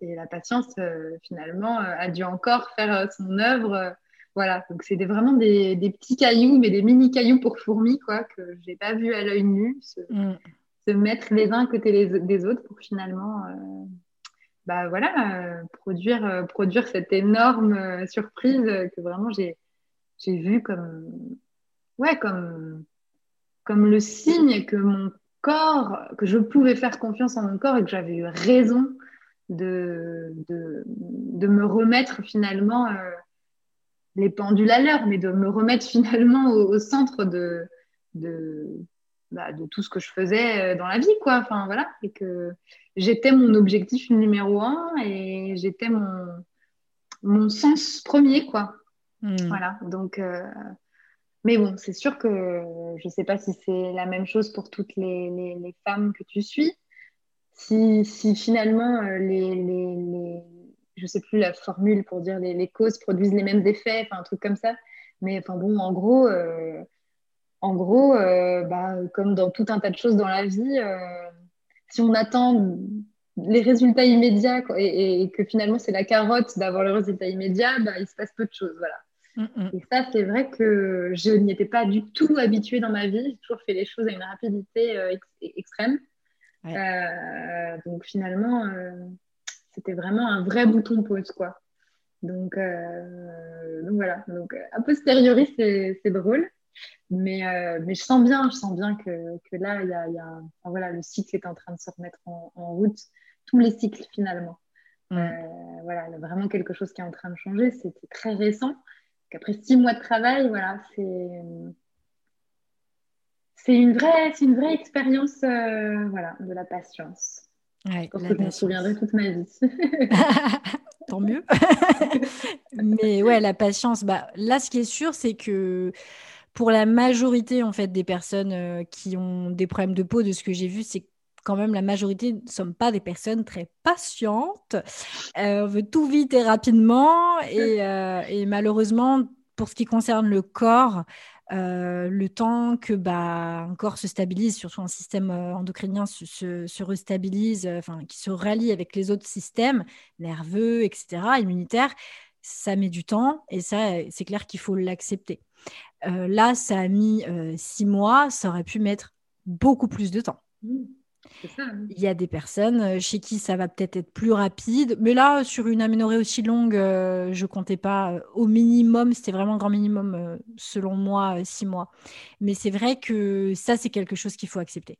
la patience finalement a dû encore faire son œuvre. voilà, donc c'était vraiment des, des, petits cailloux, mais des mini cailloux pour fourmis quoi que j'ai pas vu à l'œil nu. Mm mettre les uns à côté les, des autres pour finalement euh, bah, voilà, euh, produire, euh, produire cette énorme surprise que vraiment j'ai vu comme, ouais, comme, comme le signe que mon corps, que je pouvais faire confiance en mon corps et que j'avais eu raison de, de, de, me remettre finalement les pendules à l'heure, mais de me remettre finalement au, centre de, bah, de tout ce que je faisais euh, dans la vie, quoi. Enfin, voilà. Et que j'étais mon objectif numéro un et j'étais mon, mon sens premier, quoi. Hmm. Voilà. Donc, euh, mais bon, c'est sûr que je ne sais pas si c'est la même chose pour toutes les, les, femmes que tu suis. Si, si finalement, euh, les, les, les, je sais plus la formule pour dire les, les causes produisent les mêmes effets, enfin, un truc comme ça. Mais enfin, bon, en gros, en gros, euh, bah, comme dans tout un tas de choses dans la vie, euh, si on attend les résultats immédiats et, que finalement c'est la carotte d'avoir le résultat immédiat, bah, il se passe peu de choses. Voilà. Mm, mm. Et ça, c'est vrai que je n'y étais pas du tout habituée dans ma vie. J'ai toujours fait les choses à une rapidité euh, extrême. donc finalement, c'était vraiment un vrai bouton pause. Quoi. Donc, donc voilà. Donc, a posteriori, c'est drôle. Mais, euh, mais je sens bien, je sens bien que, que là, y a, y a voilà, le cycle est en train de se remettre en, route. Tous les cycles, finalement. Mm. Euh, voilà, il y a vraiment quelque chose qui est en train de changer. C'était très récent. Après six mois de travail, voilà, c'est c'est une vraie, c'est une vraie expérience, euh, voilà, de la patience. je pense que je m'en souviendrai toute ma vie. Tant mieux. Mais ouais, la patience. Bah, là, ce qui est sûr, c'est que pour la majorité en fait des personnes euh, qui ont des problèmes de peau, de ce que j'ai vu, c'est quand même la majorité ne sommes pas des personnes très patientes. Euh, on veut tout vite et rapidement. Et, euh, et, malheureusement, pour ce qui concerne le corps, le temps que bah, un corps se stabilise, surtout un système endocrinien se, se, se restabilise, enfin, qui se rallie avec les autres systèmes nerveux, etc., immunitaires, ça met du temps et ça, c'est clair qu'il faut l'accepter. Euh, là, ça a mis euh, six mois, ça aurait pu mettre beaucoup plus de temps. Mmh, Il y a des personnes euh, chez qui ça va peut-être être plus rapide, mais là, sur une aménorrhée aussi longue, je comptais pas au minimum, c'était vraiment grand minimum, selon moi, six mois. Mais c'est vrai que ça, c'est quelque chose qu'il faut accepter.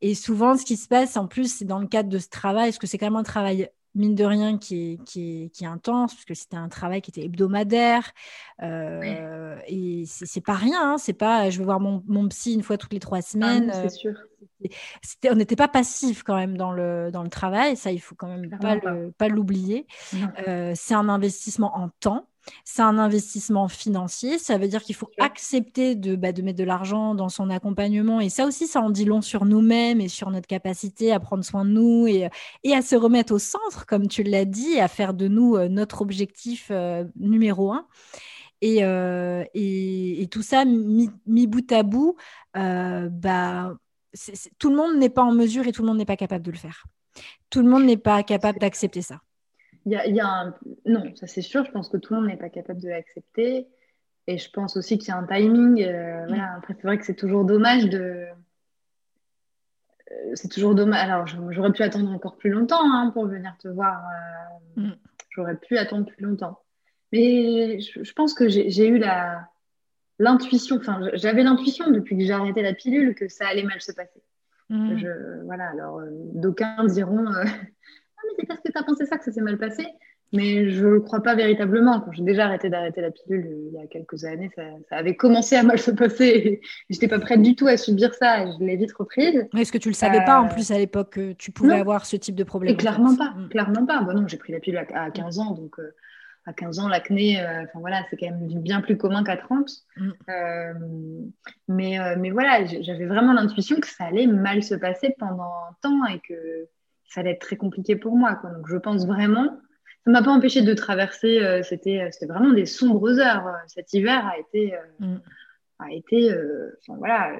Et souvent, ce qui se passe, en plus, c'est dans le cadre de ce travail, parce que c'est quand même un travail mine de rien, qui est, qui est, qui est intense, parce que c'était un travail qui était hebdomadaire. Euh, Et c'est pas rien, hein, c'est pas je vais voir mon, mon, psy une fois toutes les trois ah semaines. c'est sûr. on n'était pas passif quand même dans le, dans le travail, ça il faut quand même pas l'oublier. Euh, c'est un investissement en temps. C'est un investissement financier. Ça veut dire qu'il faut accepter de, bah, de mettre de l'argent dans son accompagnement. Et ça aussi, ça en dit long sur nous-mêmes et sur notre capacité à prendre soin de nous et, et à se remettre au centre, comme tu l'as dit, à faire de nous euh, notre objectif euh, numéro un. Et, euh, et, et, tout ça mis, bout à bout, bah, tout le monde n'est pas en mesure et tout le monde n'est pas capable de le faire. Tout le monde n'est pas capable d'accepter ça il y a, un... Non, ça c'est sûr, je pense que tout le monde n'est pas capable de l'accepter. Et je pense aussi qu'il y a un timing. Euh, mm. voilà. Après, c'est vrai que c'est toujours dommage de. Euh, c'est toujours dommage. Alors, j'aurais pu attendre encore plus longtemps hein, pour venir te voir. Euh, mm. J'aurais pu attendre plus longtemps. Mais je, pense que j'ai eu la l'intuition, enfin, j'avais l'intuition depuis que j'ai arrêté la pilule que ça allait mal se passer. Mm. Je, voilà, alors d'aucuns diront c'est parce que tu as pensé ça que ça s'est mal passé. Mais je ne crois pas véritablement. Quand j'ai déjà arrêté d'arrêter la pilule euh, il y a quelques années, ça, avait commencé à mal se passer. Je n'étais pas prête du tout à subir ça. Et je l'ai vite reprise. Est-ce que tu ne le savais pas en euh, plus à l'époque que tu pouvais avoir ce type de problème? Et clairement pas. Mm. Clairement pas. Bon, non, j'ai pris la pilule à, 15 ans. Donc, euh, à 15 ans, l'acné, enfin voilà, c'est quand même bien plus commun qu'à 30. Mm. mais, mais voilà, j'avais vraiment l'intuition que ça allait mal se passer pendant un temps et que ça allait être très compliqué pour moi. Quoi. Donc, je pense vraiment ça m'a pas empêché de traverser. Euh, c'était, euh, c'était vraiment des sombres heures. Euh, cet hiver a été, mm. a été, voilà,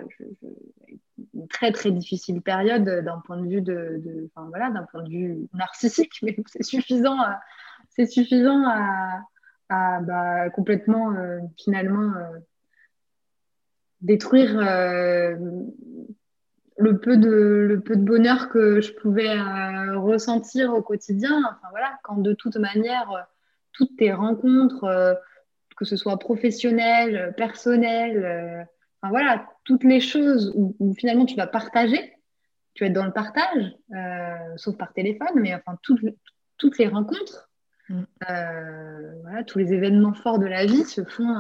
une très très difficile période d'un point de vue de, voilà, d'un point de vue narcissique, mais c'est suffisant, c'est suffisant à, à bah, complètement finalement détruire le peu de le peu de bonheur que je pouvais euh, ressentir au quotidien enfin voilà quand de toute manière euh, toutes tes rencontres euh, que ce soit professionnelles personnelles enfin voilà toutes les choses où, finalement tu vas partager tu vas être dans le partage sauf par téléphone mais enfin toutes toutes les rencontres mm. voilà tous les événements forts de la vie se font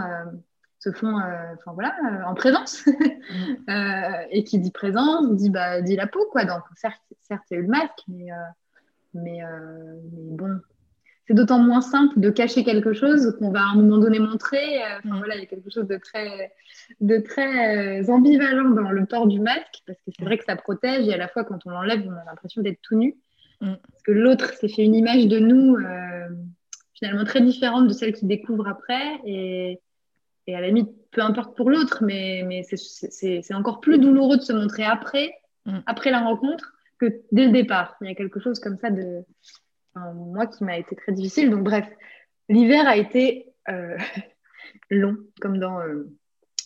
se font euh, enfin voilà, euh, en présence. Mm. Euh, et qui dit présence dit, bah, dit la peau. Quoi. Donc, certes, certes, il y a eu le masque, mais, mais, bon, c'est d'autant moins simple de cacher quelque chose qu'on va à un moment donné montrer. Enfin, mm. voilà, il y a quelque chose de très, de très ambivalent dans le port du masque, parce que c'est vrai que ça protège, et à la fois, quand on l'enlève, on a l'impression d'être tout nu. Mm. Parce que l'autre s'est fait une image de nous finalement très différente de celle qu'il découvre après. Et, et à la limite, peu importe pour l'autre, mais, mais c'est encore plus douloureux de se montrer après, mm. après la rencontre que dès le départ. Il y a quelque chose comme ça de moi qui m'a été très difficile. Donc bref, l'hiver a été euh, long, comme dans euh,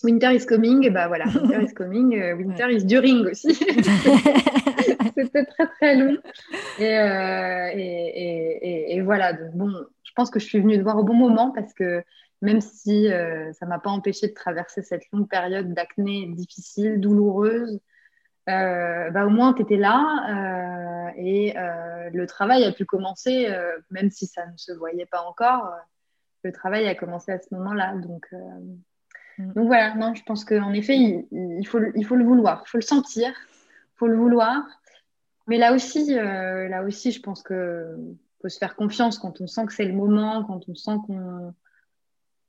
Winter is coming. Et bah voilà, Winter is coming, euh, Winter is during aussi. C'était très très long. Et, et, et, voilà. Donc bon, je pense que je suis venue te voir au bon moment parce que même si euh, ça ne m'a pas empêché de traverser cette longue période d'acné difficile, douloureuse. Euh, bah, au moins, tu étais là euh, et le travail a pu commencer, même si ça ne se voyait pas encore. le travail a commencé à ce moment-là. Donc, mm. donc voilà, non, je pense qu'en effet, il, faut, il faut le vouloir, il faut le sentir, il faut le vouloir. Mais là aussi, là aussi je pense qu'il faut se faire confiance quand on sent que c'est le moment, quand on sent qu'on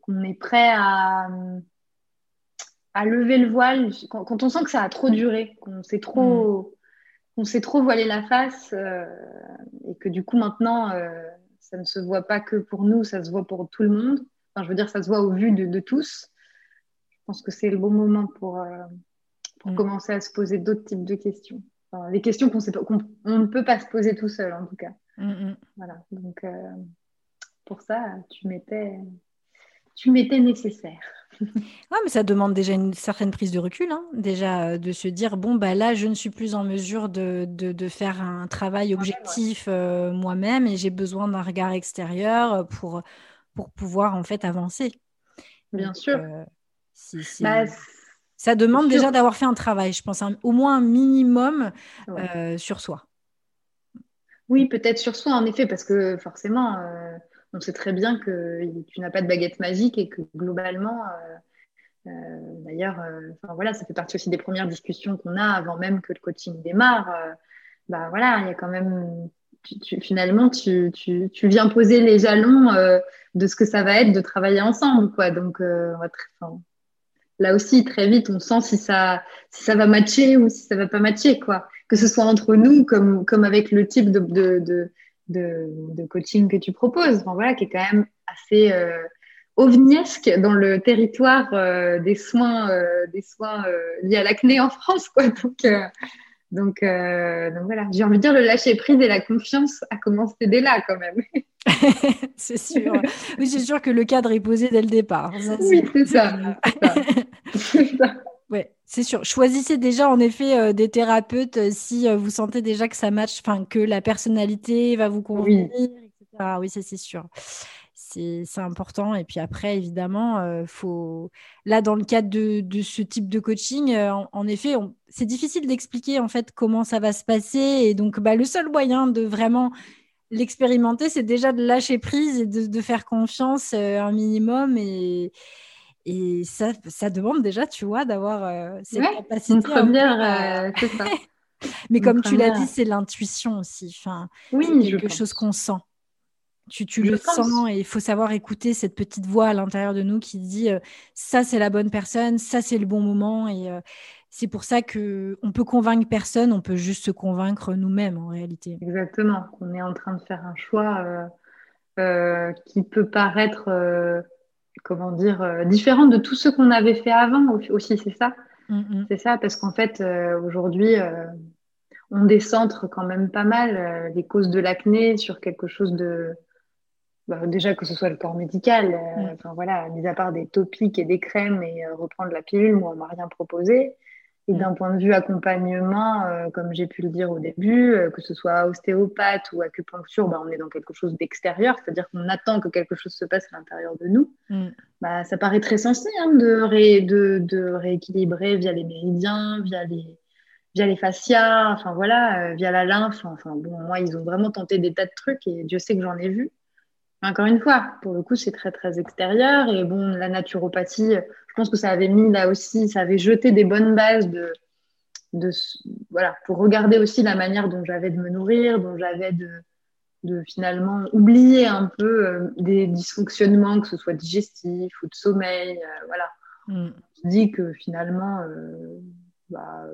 qu'on est prêt à, à lever le voile quand, on sent que ça a trop duré, qu'on s'est trop, mm. s'est trop voilé la face euh, et que du coup maintenant euh, ça ne se voit pas que pour nous, ça se voit pour tout le monde. Enfin, je veux dire, ça se voit au vu de, tous. Je pense que c'est le bon moment pour, euh, pour mm. commencer à se poser d'autres types de questions. Enfin, les questions qu'on qu'on ne peut pas se poser tout seul en tout cas. Mm, voilà. Donc pour ça, tu m'étais tu m'étais nécessaire. ouais, mais ça demande déjà une certaine prise de recul, hein. déjà euh, de se dire bon bah là je ne suis plus en mesure de, de, faire un travail objectif euh, moi-même et j'ai besoin d'un regard extérieur euh, pour pour pouvoir en fait avancer. Bien sûr. Bah, ça demande déjà d'avoir fait un travail, je pense, au moins un minimum sur soi. Oui, peut-être sur soi, en effet, parce que forcément, on sait très bien que tu n'as pas de baguette magique et que globalement, euh, euh, d'ailleurs, euh, voilà, ça fait partie aussi des premières discussions qu'on a avant même que le coaching démarre. bah voilà, quand même, finalement, tu, viens poser les jalons de ce que ça va être de travailler ensemble, quoi. Donc, là aussi, très vite, on sent si ça, va matcher ou si ça va pas matcher, quoi. Que ce soit entre nous, comme, avec le type de, coaching que tu proposes, voilà, qui est quand même assez euh, ovniesque dans le territoire euh, des soins, euh, des soins liés à l'acné en France. Quoi. Donc, donc, donc, voilà, j'ai envie de dire le lâcher prise et la confiance a commencé dès là quand même. c'est sûr. Oui, c'est sûr que le cadre est posé dès le départ. oui, c'est ça. Ouais, c'est sûr. Choisissez déjà en effet euh, des thérapeutes euh, si euh, vous sentez déjà que ça match, enfin que la personnalité va vous convenir, oui. etc. Oui, ça c'est sûr. C'est important. Et puis après, évidemment, faut là dans le cadre de, ce type de coaching, en, effet, c'est difficile d'expliquer en fait comment ça va se passer. Et donc, bah, le seul moyen de vraiment l'expérimenter, c'est déjà de lâcher prise et de, faire confiance un minimum. Et, et ça, ça demande déjà, tu vois, d'avoir cette capacité. Une première, c'est ça. Mais comme tu l'as dit, c'est l'intuition aussi. Enfin, oui, quelque chose qu'on sent. Tu, tu le sens et il faut savoir écouter cette petite voix à l'intérieur de nous qui dit euh, ça c'est la bonne personne, ça c'est le bon moment et euh, c'est pour ça que on peut convaincre personne, on peut juste se convaincre nous-mêmes en réalité. Exactement, on est en train de faire un choix euh, qui peut paraître comment dire différent de tout ce qu'on avait fait avant aussi, c'est ça. Mm, mm. C'est ça parce qu'en fait aujourd'hui on décentre quand même pas mal les causes de l'acné sur quelque chose de bah, déjà que ce soit le corps médical, euh, mm. enfin voilà, mis à part des topiques et des crèmes et euh, reprendre la pilule, moi on m'a rien proposé. Et mm. d'un point de vue accompagnement, euh, comme j'ai pu le dire au début, que ce soit ostéopathe ou acupuncture, bah, on est dans quelque chose d'extérieur, c'est-à-dire qu'on attend que quelque chose se passe à l'intérieur de nous. Mm. Bah, ça paraît très sensé hein, de, de, de, rééquilibrer via les méridiens, via les, via les fascias, enfin voilà, via la lymphe. Enfin bon, moi ils ont vraiment tenté des tas de trucs et Dieu sait que j'en ai vu. Encore une fois, pour le coup, c'est très très extérieur. Et bon, la naturopathie, je pense que ça avait mis là aussi, ça avait jeté des bonnes bases de, de voilà, pour regarder aussi la manière dont j'avais de me nourrir, dont j'avais de, de finalement oublier un peu euh, des dysfonctionnements, que ce soit digestif ou de sommeil. Euh, voilà. Mm. On se dit que finalement, euh, bah,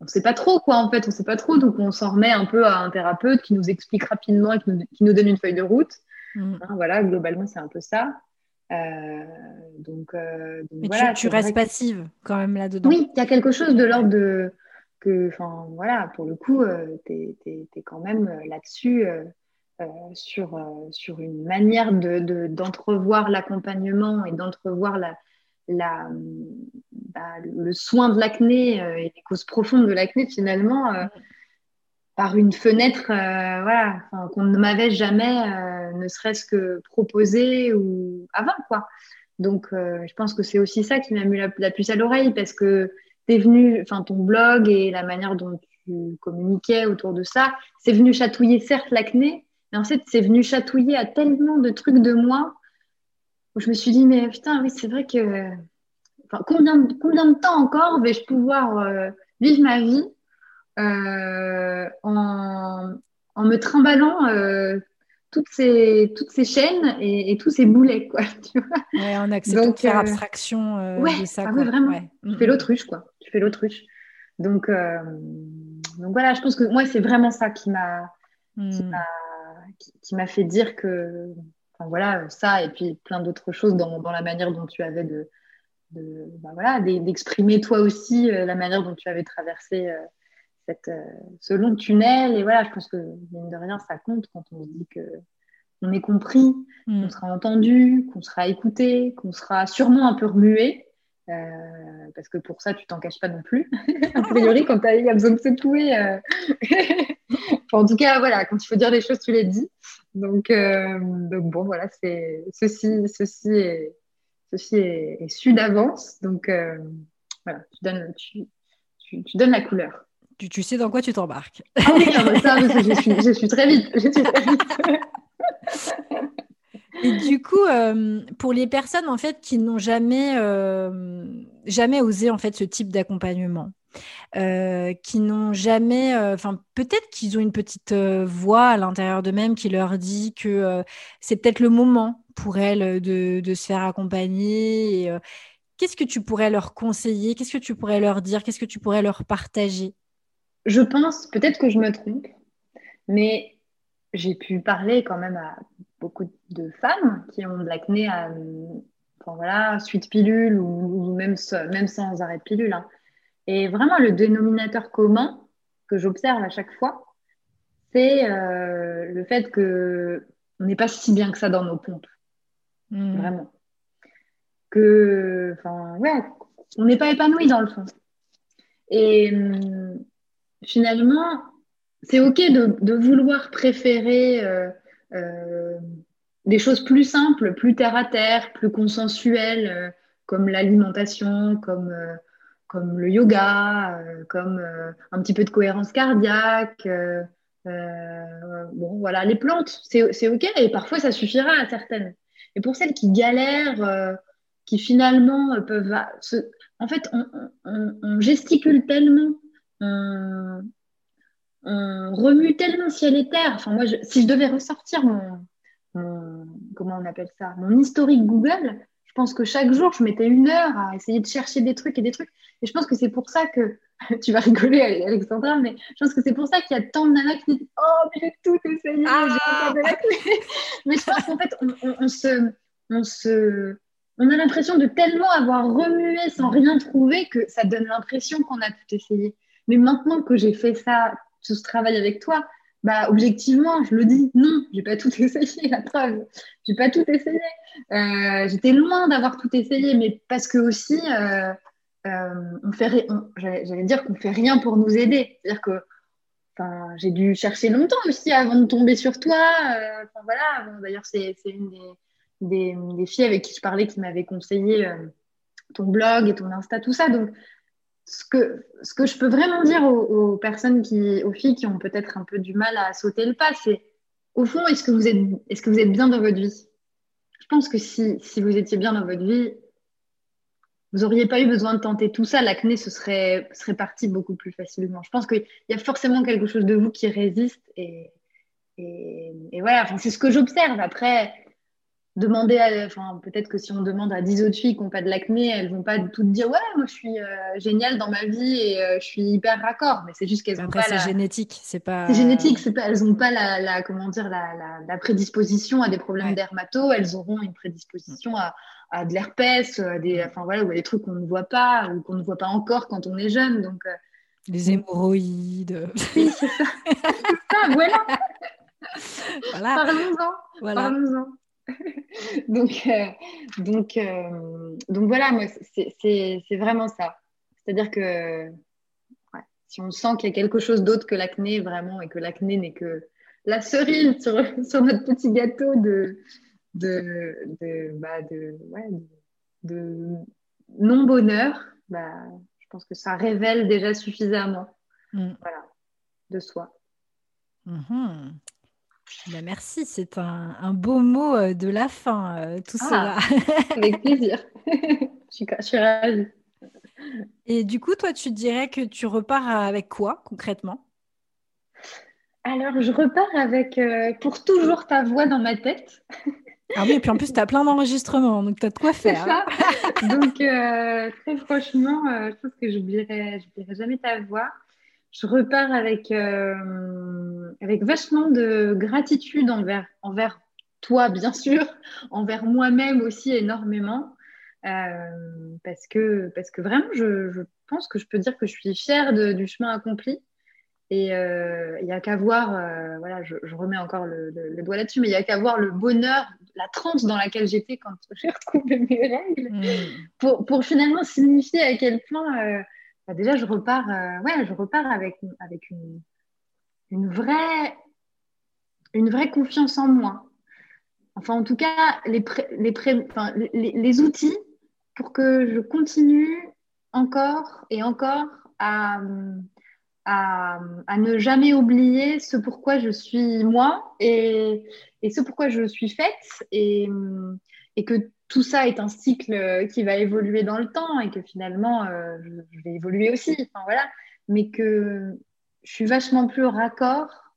on ne sait pas trop quoi en fait, on ne sait pas trop, donc on s'en remet un peu à un thérapeute qui nous explique rapidement et qui nous donne une feuille de route. Mm. Hein, voilà, globalement, c'est un peu ça. Euh, donc, euh, Mais tu, restes passive quand même là-dedans. Oui, il y a quelque chose de l'ordre de. Que, enfin, voilà, pour le coup, euh, tu es, quand même là-dessus sur, sur une manière d'entrevoir de, l'accompagnement et d'entrevoir la, la, bah, le soin de l'acné et les causes profondes de l'acné, finalement. Mm par une fenêtre euh, voilà, qu'on ne m'avait jamais euh, ne serait-ce que proposé ou avant quoi. Donc euh, je pense que c'est aussi ça qui m'a mis la, puce à l'oreille parce que t'es venu, enfin ton blog et la manière dont tu communiquais autour de ça, c'est venu chatouiller certes l'acné, mais en fait c'est venu chatouiller à tellement de trucs de moi où je me suis dit mais putain oui c'est vrai que enfin, combien, combien de temps encore vais-je pouvoir vivre ma vie euh, en, en, me trimballant euh, toutes ces, toutes ces chaînes et, tous ces boulets, quoi. Tu vois ouais, en acceptant de faire euh, abstraction ouais, de ça. Ah vraiment. Tu fais l'autruche, quoi. Tu fais l'autruche. Donc, donc voilà, je pense que moi, c'est vraiment ça qui m'a qui, hmm. qui m'a fait dire que, enfin voilà, ça et puis plein d'autres choses dans, dans, la manière dont tu avais de, de bah voilà, d'exprimer toi aussi la manière dont tu avais traversé cette, euh, ce long tunnel. Et voilà, je pense que, mine de rien, ça compte quand on se dit que on est compris, mm. qu'on sera entendu, qu'on sera écouté, qu'on sera sûrement un peu remué. Euh, parce que pour ça, tu t'en caches pas non plus. a priori, quand il y a besoin de secouer. Euh... en tout cas, voilà, quand il faut dire les choses, tu les dis. Donc, euh, donc bon, voilà, c'est ceci, ceci est, ceci est, su d'avance. Donc, voilà, tu donnes, tu, tu donnes la couleur tu, sais dans quoi tu t'embarques. Ah oui, ça, je, suis, très vite. Et du coup, euh, pour les personnes en fait qui n'ont jamais, euh, jamais osé en fait ce type d'accompagnement, euh, qui n'ont jamais, enfin peut-être qu'ils ont une petite voix à l'intérieur d'eux-mêmes qui leur dit que c'est peut-être le moment pour elles de, de se faire accompagner. Qu'est-ce que tu pourrais leur conseiller? Qu'est-ce que tu pourrais leur dire? Qu'est-ce que tu pourrais leur partager? Je pense, peut-être que je me trompe, mais j'ai pu parler quand même à beaucoup de femmes qui ont de l'acné à, enfin voilà, suite pilule ou, même, même sans arrêt de pilule. Hein. Et vraiment, le dénominateur commun que j'observe à chaque fois, c'est euh, le fait que on n'est pas si bien que ça dans nos pompes. Hmm. Vraiment. Que, enfin, ouais, on n'est pas épanoui dans le fond. Et hum, finalement, c'est OK de, vouloir préférer euh, euh, des choses plus simples, plus terre à terre, plus consensuelles, euh, comme l'alimentation, comme, comme le yoga, comme un petit peu de cohérence cardiaque, bon, voilà, les plantes, c'est OK et parfois ça suffira à certaines. Et pour celles qui galèrent, qui finalement peuvent. En fait, on, gesticule tellement, on, remue tellement ciel et terre. Enfin, moi, si je devais ressortir mon, Comment on appelle ça Mon historique Google, je pense que chaque jour, je mettais une heure à essayer de chercher des trucs et des trucs. Et je pense que c'est pour ça que. tu vas rigoler, Alexandra, mais je pense que c'est pour ça qu'il y a tant de nanas qui disent Oh, mais j'ai tout essayé, ah j'ai Mais je pense qu'en fait, on, se. On se on a l'impression de tellement avoir remué sans rien trouver que ça donne l'impression qu'on a tout essayé. Mais maintenant que j'ai fait ça, tout ce travail avec toi, bah objectivement, je le dis, non, j'ai pas tout essayé, la preuve, j'ai pas tout essayé. Euh, j'étais loin d'avoir tout essayé, mais parce que aussi, euh, euh, on fait, j'allais dire qu'on fait rien pour nous aider. C'est-à-dire que, j'ai dû chercher longtemps aussi avant de tomber sur toi. Voilà, d'ailleurs c'est une des des, filles avec qui je parlais qui m'avaient conseillé ton blog et ton Insta, tout ça. Donc, ce que, ce que je peux vraiment dire aux, personnes qui, aux filles qui ont peut-être un peu du mal à sauter le pas, c'est au fond, est-ce que vous êtes, est-ce que vous êtes bien dans votre vie? Je pense que si, si vous étiez bien dans votre vie, vous n'auriez pas eu besoin de tenter tout ça. L'acné se serait, serait parti beaucoup plus facilement. Je pense qu'il y a forcément quelque chose de vous qui résiste et, et, et voilà, enfin, c'est ce que j'observe. Après, demander à, enfin, peut-être que si on demande à 10 autres filles qui n'ont pas de l'acné, elles vont pas toutes dire ouais, moi je suis euh, géniale dans ma vie et euh, je suis hyper raccord. Mais c'est juste qu'elles ont pas. C'est génétique, c'est pas. C'est génétique, c'est pas. Elles n'ont pas la, la, comment dire la, la, prédisposition à des problèmes ouais. dermato. Elles auront une prédisposition à, à de l'herpès, à des, enfin voilà, ou à des trucs qu'on ne voit pas ou qu'on ne voit pas encore quand on est jeune. Donc. Euh, les hémorroïdes. Oui, c'est ça. ça. voilà. voilà. Parlons-en. Voilà. Parlons-en. donc, euh, donc, euh, donc voilà, moi, c'est vraiment ça. C'est-à-dire que si on sent qu'il y a quelque chose d'autre que l'acné, vraiment, et que l'acné n'est que la cerise sur, sur, notre petit gâteau de, de, de, bah, de, ouais, de non-bonheur, bah, je pense que ça révèle déjà suffisamment mm. voilà, de soi. Mm-hmm. Bah, merci, c'est un, beau mot euh, de la fin, euh, tout ah, avec plaisir. je, suis, je suis ravie. Et du coup, toi, tu dirais que tu repars avec quoi concrètement? Alors, je repars avec euh, pour toujours ta voix dans ma tête. Ah oui, et puis en plus, tu as plein d'enregistrements, donc tu as de quoi faire. Ça. donc, très franchement, je pense que j'oublierai jamais ta voix je repars avec, euh, avec vachement de gratitude envers, envers toi, bien sûr, envers moi-même aussi énormément. Euh, parce, que, parce que vraiment, je, je, pense que je peux dire que je suis fière de, du chemin accompli. Et euh, il n'y a qu'à voir, voilà, je, je, remets encore le, le, doigt là-dessus, mais il n'y a qu'à voir le bonheur, la transe dans laquelle j'étais quand j'ai retrouvé mes règles, mmh. pour, pour, finalement signifier à quel point bah, déjà, je repars, euh, ouais, je repars avec, avec une, une, vraie, une vraie confiance en moi. Enfin, en tout cas, les, les, les, outils pour que je continue encore et encore à, à, à, ne jamais oublier ce pourquoi je suis moi et, et ce pourquoi je suis faite et, et que tout ça est un cycle euh, qui va évoluer dans le temps et que finalement, euh, je, vais évoluer aussi. Enfin, voilà. Mais que je suis vachement plus raccord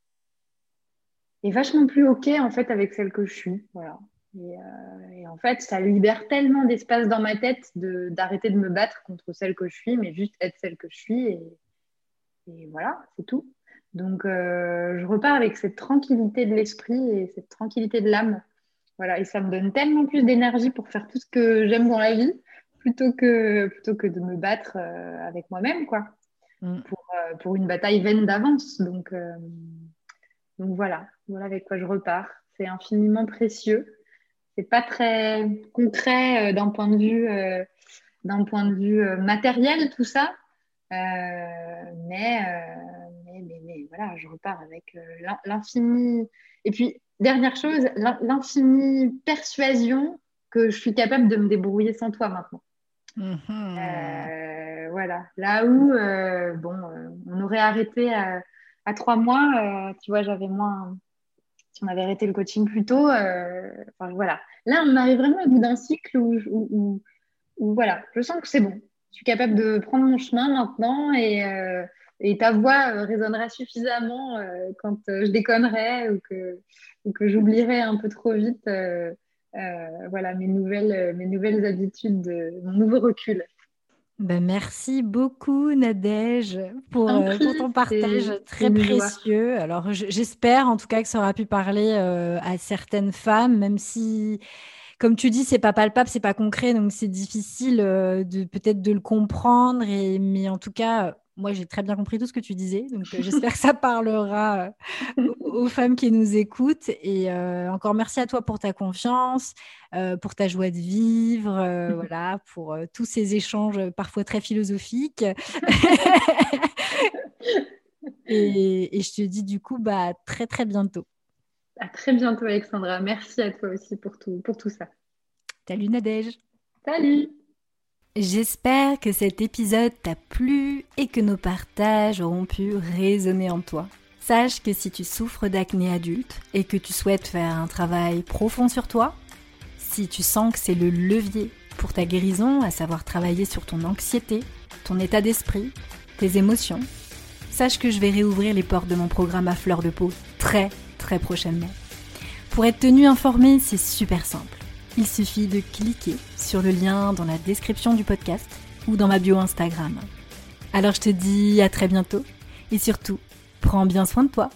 et vachement plus OK en fait avec celle que je suis. Voilà. Et, euh, en fait, ça libère tellement d'espace dans ma tête d'arrêter de, me battre contre celle que je suis, mais juste être celle que je suis. Et voilà, c'est tout. Donc, je repars avec cette tranquillité de l'esprit et cette tranquillité de l'âme voilà, et ça me donne tellement plus d'énergie pour faire tout ce que j'aime dans la vie, plutôt que, plutôt que de me battre euh, avec moi-même, quoi, mm. pour, euh, pour, une bataille vaine d'avance. Donc, euh, donc voilà, voilà avec quoi je repars. C'est infiniment précieux. C'est pas très concret d'un point de vue, d'un point de vue matériel, tout ça. mais, mais, mais, mais, voilà, je repars avec l'infini. Et puis, Dernière chose, l'infinie persuasion que je suis capable de me débrouiller sans toi maintenant. Mm-hmm. Euh, voilà. Là où, euh, bon, euh, on aurait arrêté à, à trois mois, tu vois, j'avais moins. Si on avait arrêté le coaching plus tôt, enfin, voilà. Là, on arrive vraiment au bout d'un cycle où, où, voilà, je sens que c'est bon. Je suis capable de prendre mon chemin maintenant et, et ta voix résonnera suffisamment quand je déconnerai ou que, ou que j'oublierai un peu trop vite. Euh, voilà mes nouvelles, mes nouvelles habitudes, mon nouveau recul. Ben merci beaucoup Nadège pour, euh, pour ton partage très précieux. Alors j'espère en tout cas que ça aura pu parler euh, à certaines femmes, même si comme tu dis, c'est pas palpable, c'est pas concret, donc c'est difficile de peut-être de le comprendre. Et, mais en tout cas, moi, j'ai très bien compris tout ce que tu disais, donc euh, j'espère que ça parlera euh, aux, femmes qui nous écoutent. Et euh, encore merci à toi pour ta confiance, pour ta joie de vivre, voilà, pour tous ces échanges parfois très philosophiques. et, je te dis du coup, bah, très très bientôt. À très bientôt, Alexandra. Merci à toi aussi pour tout, pour tout ça. Salut Nadège. Salut. J'espère que cet épisode t'a plu et que nos partages auront pu résonner en toi. Sache que si tu souffres d'acné adulte et que tu souhaites faire un travail profond sur toi, si tu sens que c'est le levier pour ta guérison, à savoir travailler sur ton anxiété, ton état d'esprit, tes émotions, sache que je vais réouvrir les portes de mon programme à fleur de peau très très prochainement. Pour être tenu informé, c'est super simple il suffit de cliquer sur le lien dans la description du podcast ou dans ma bio Instagram. Alors je te dis à très bientôt et surtout, prends bien soin de toi.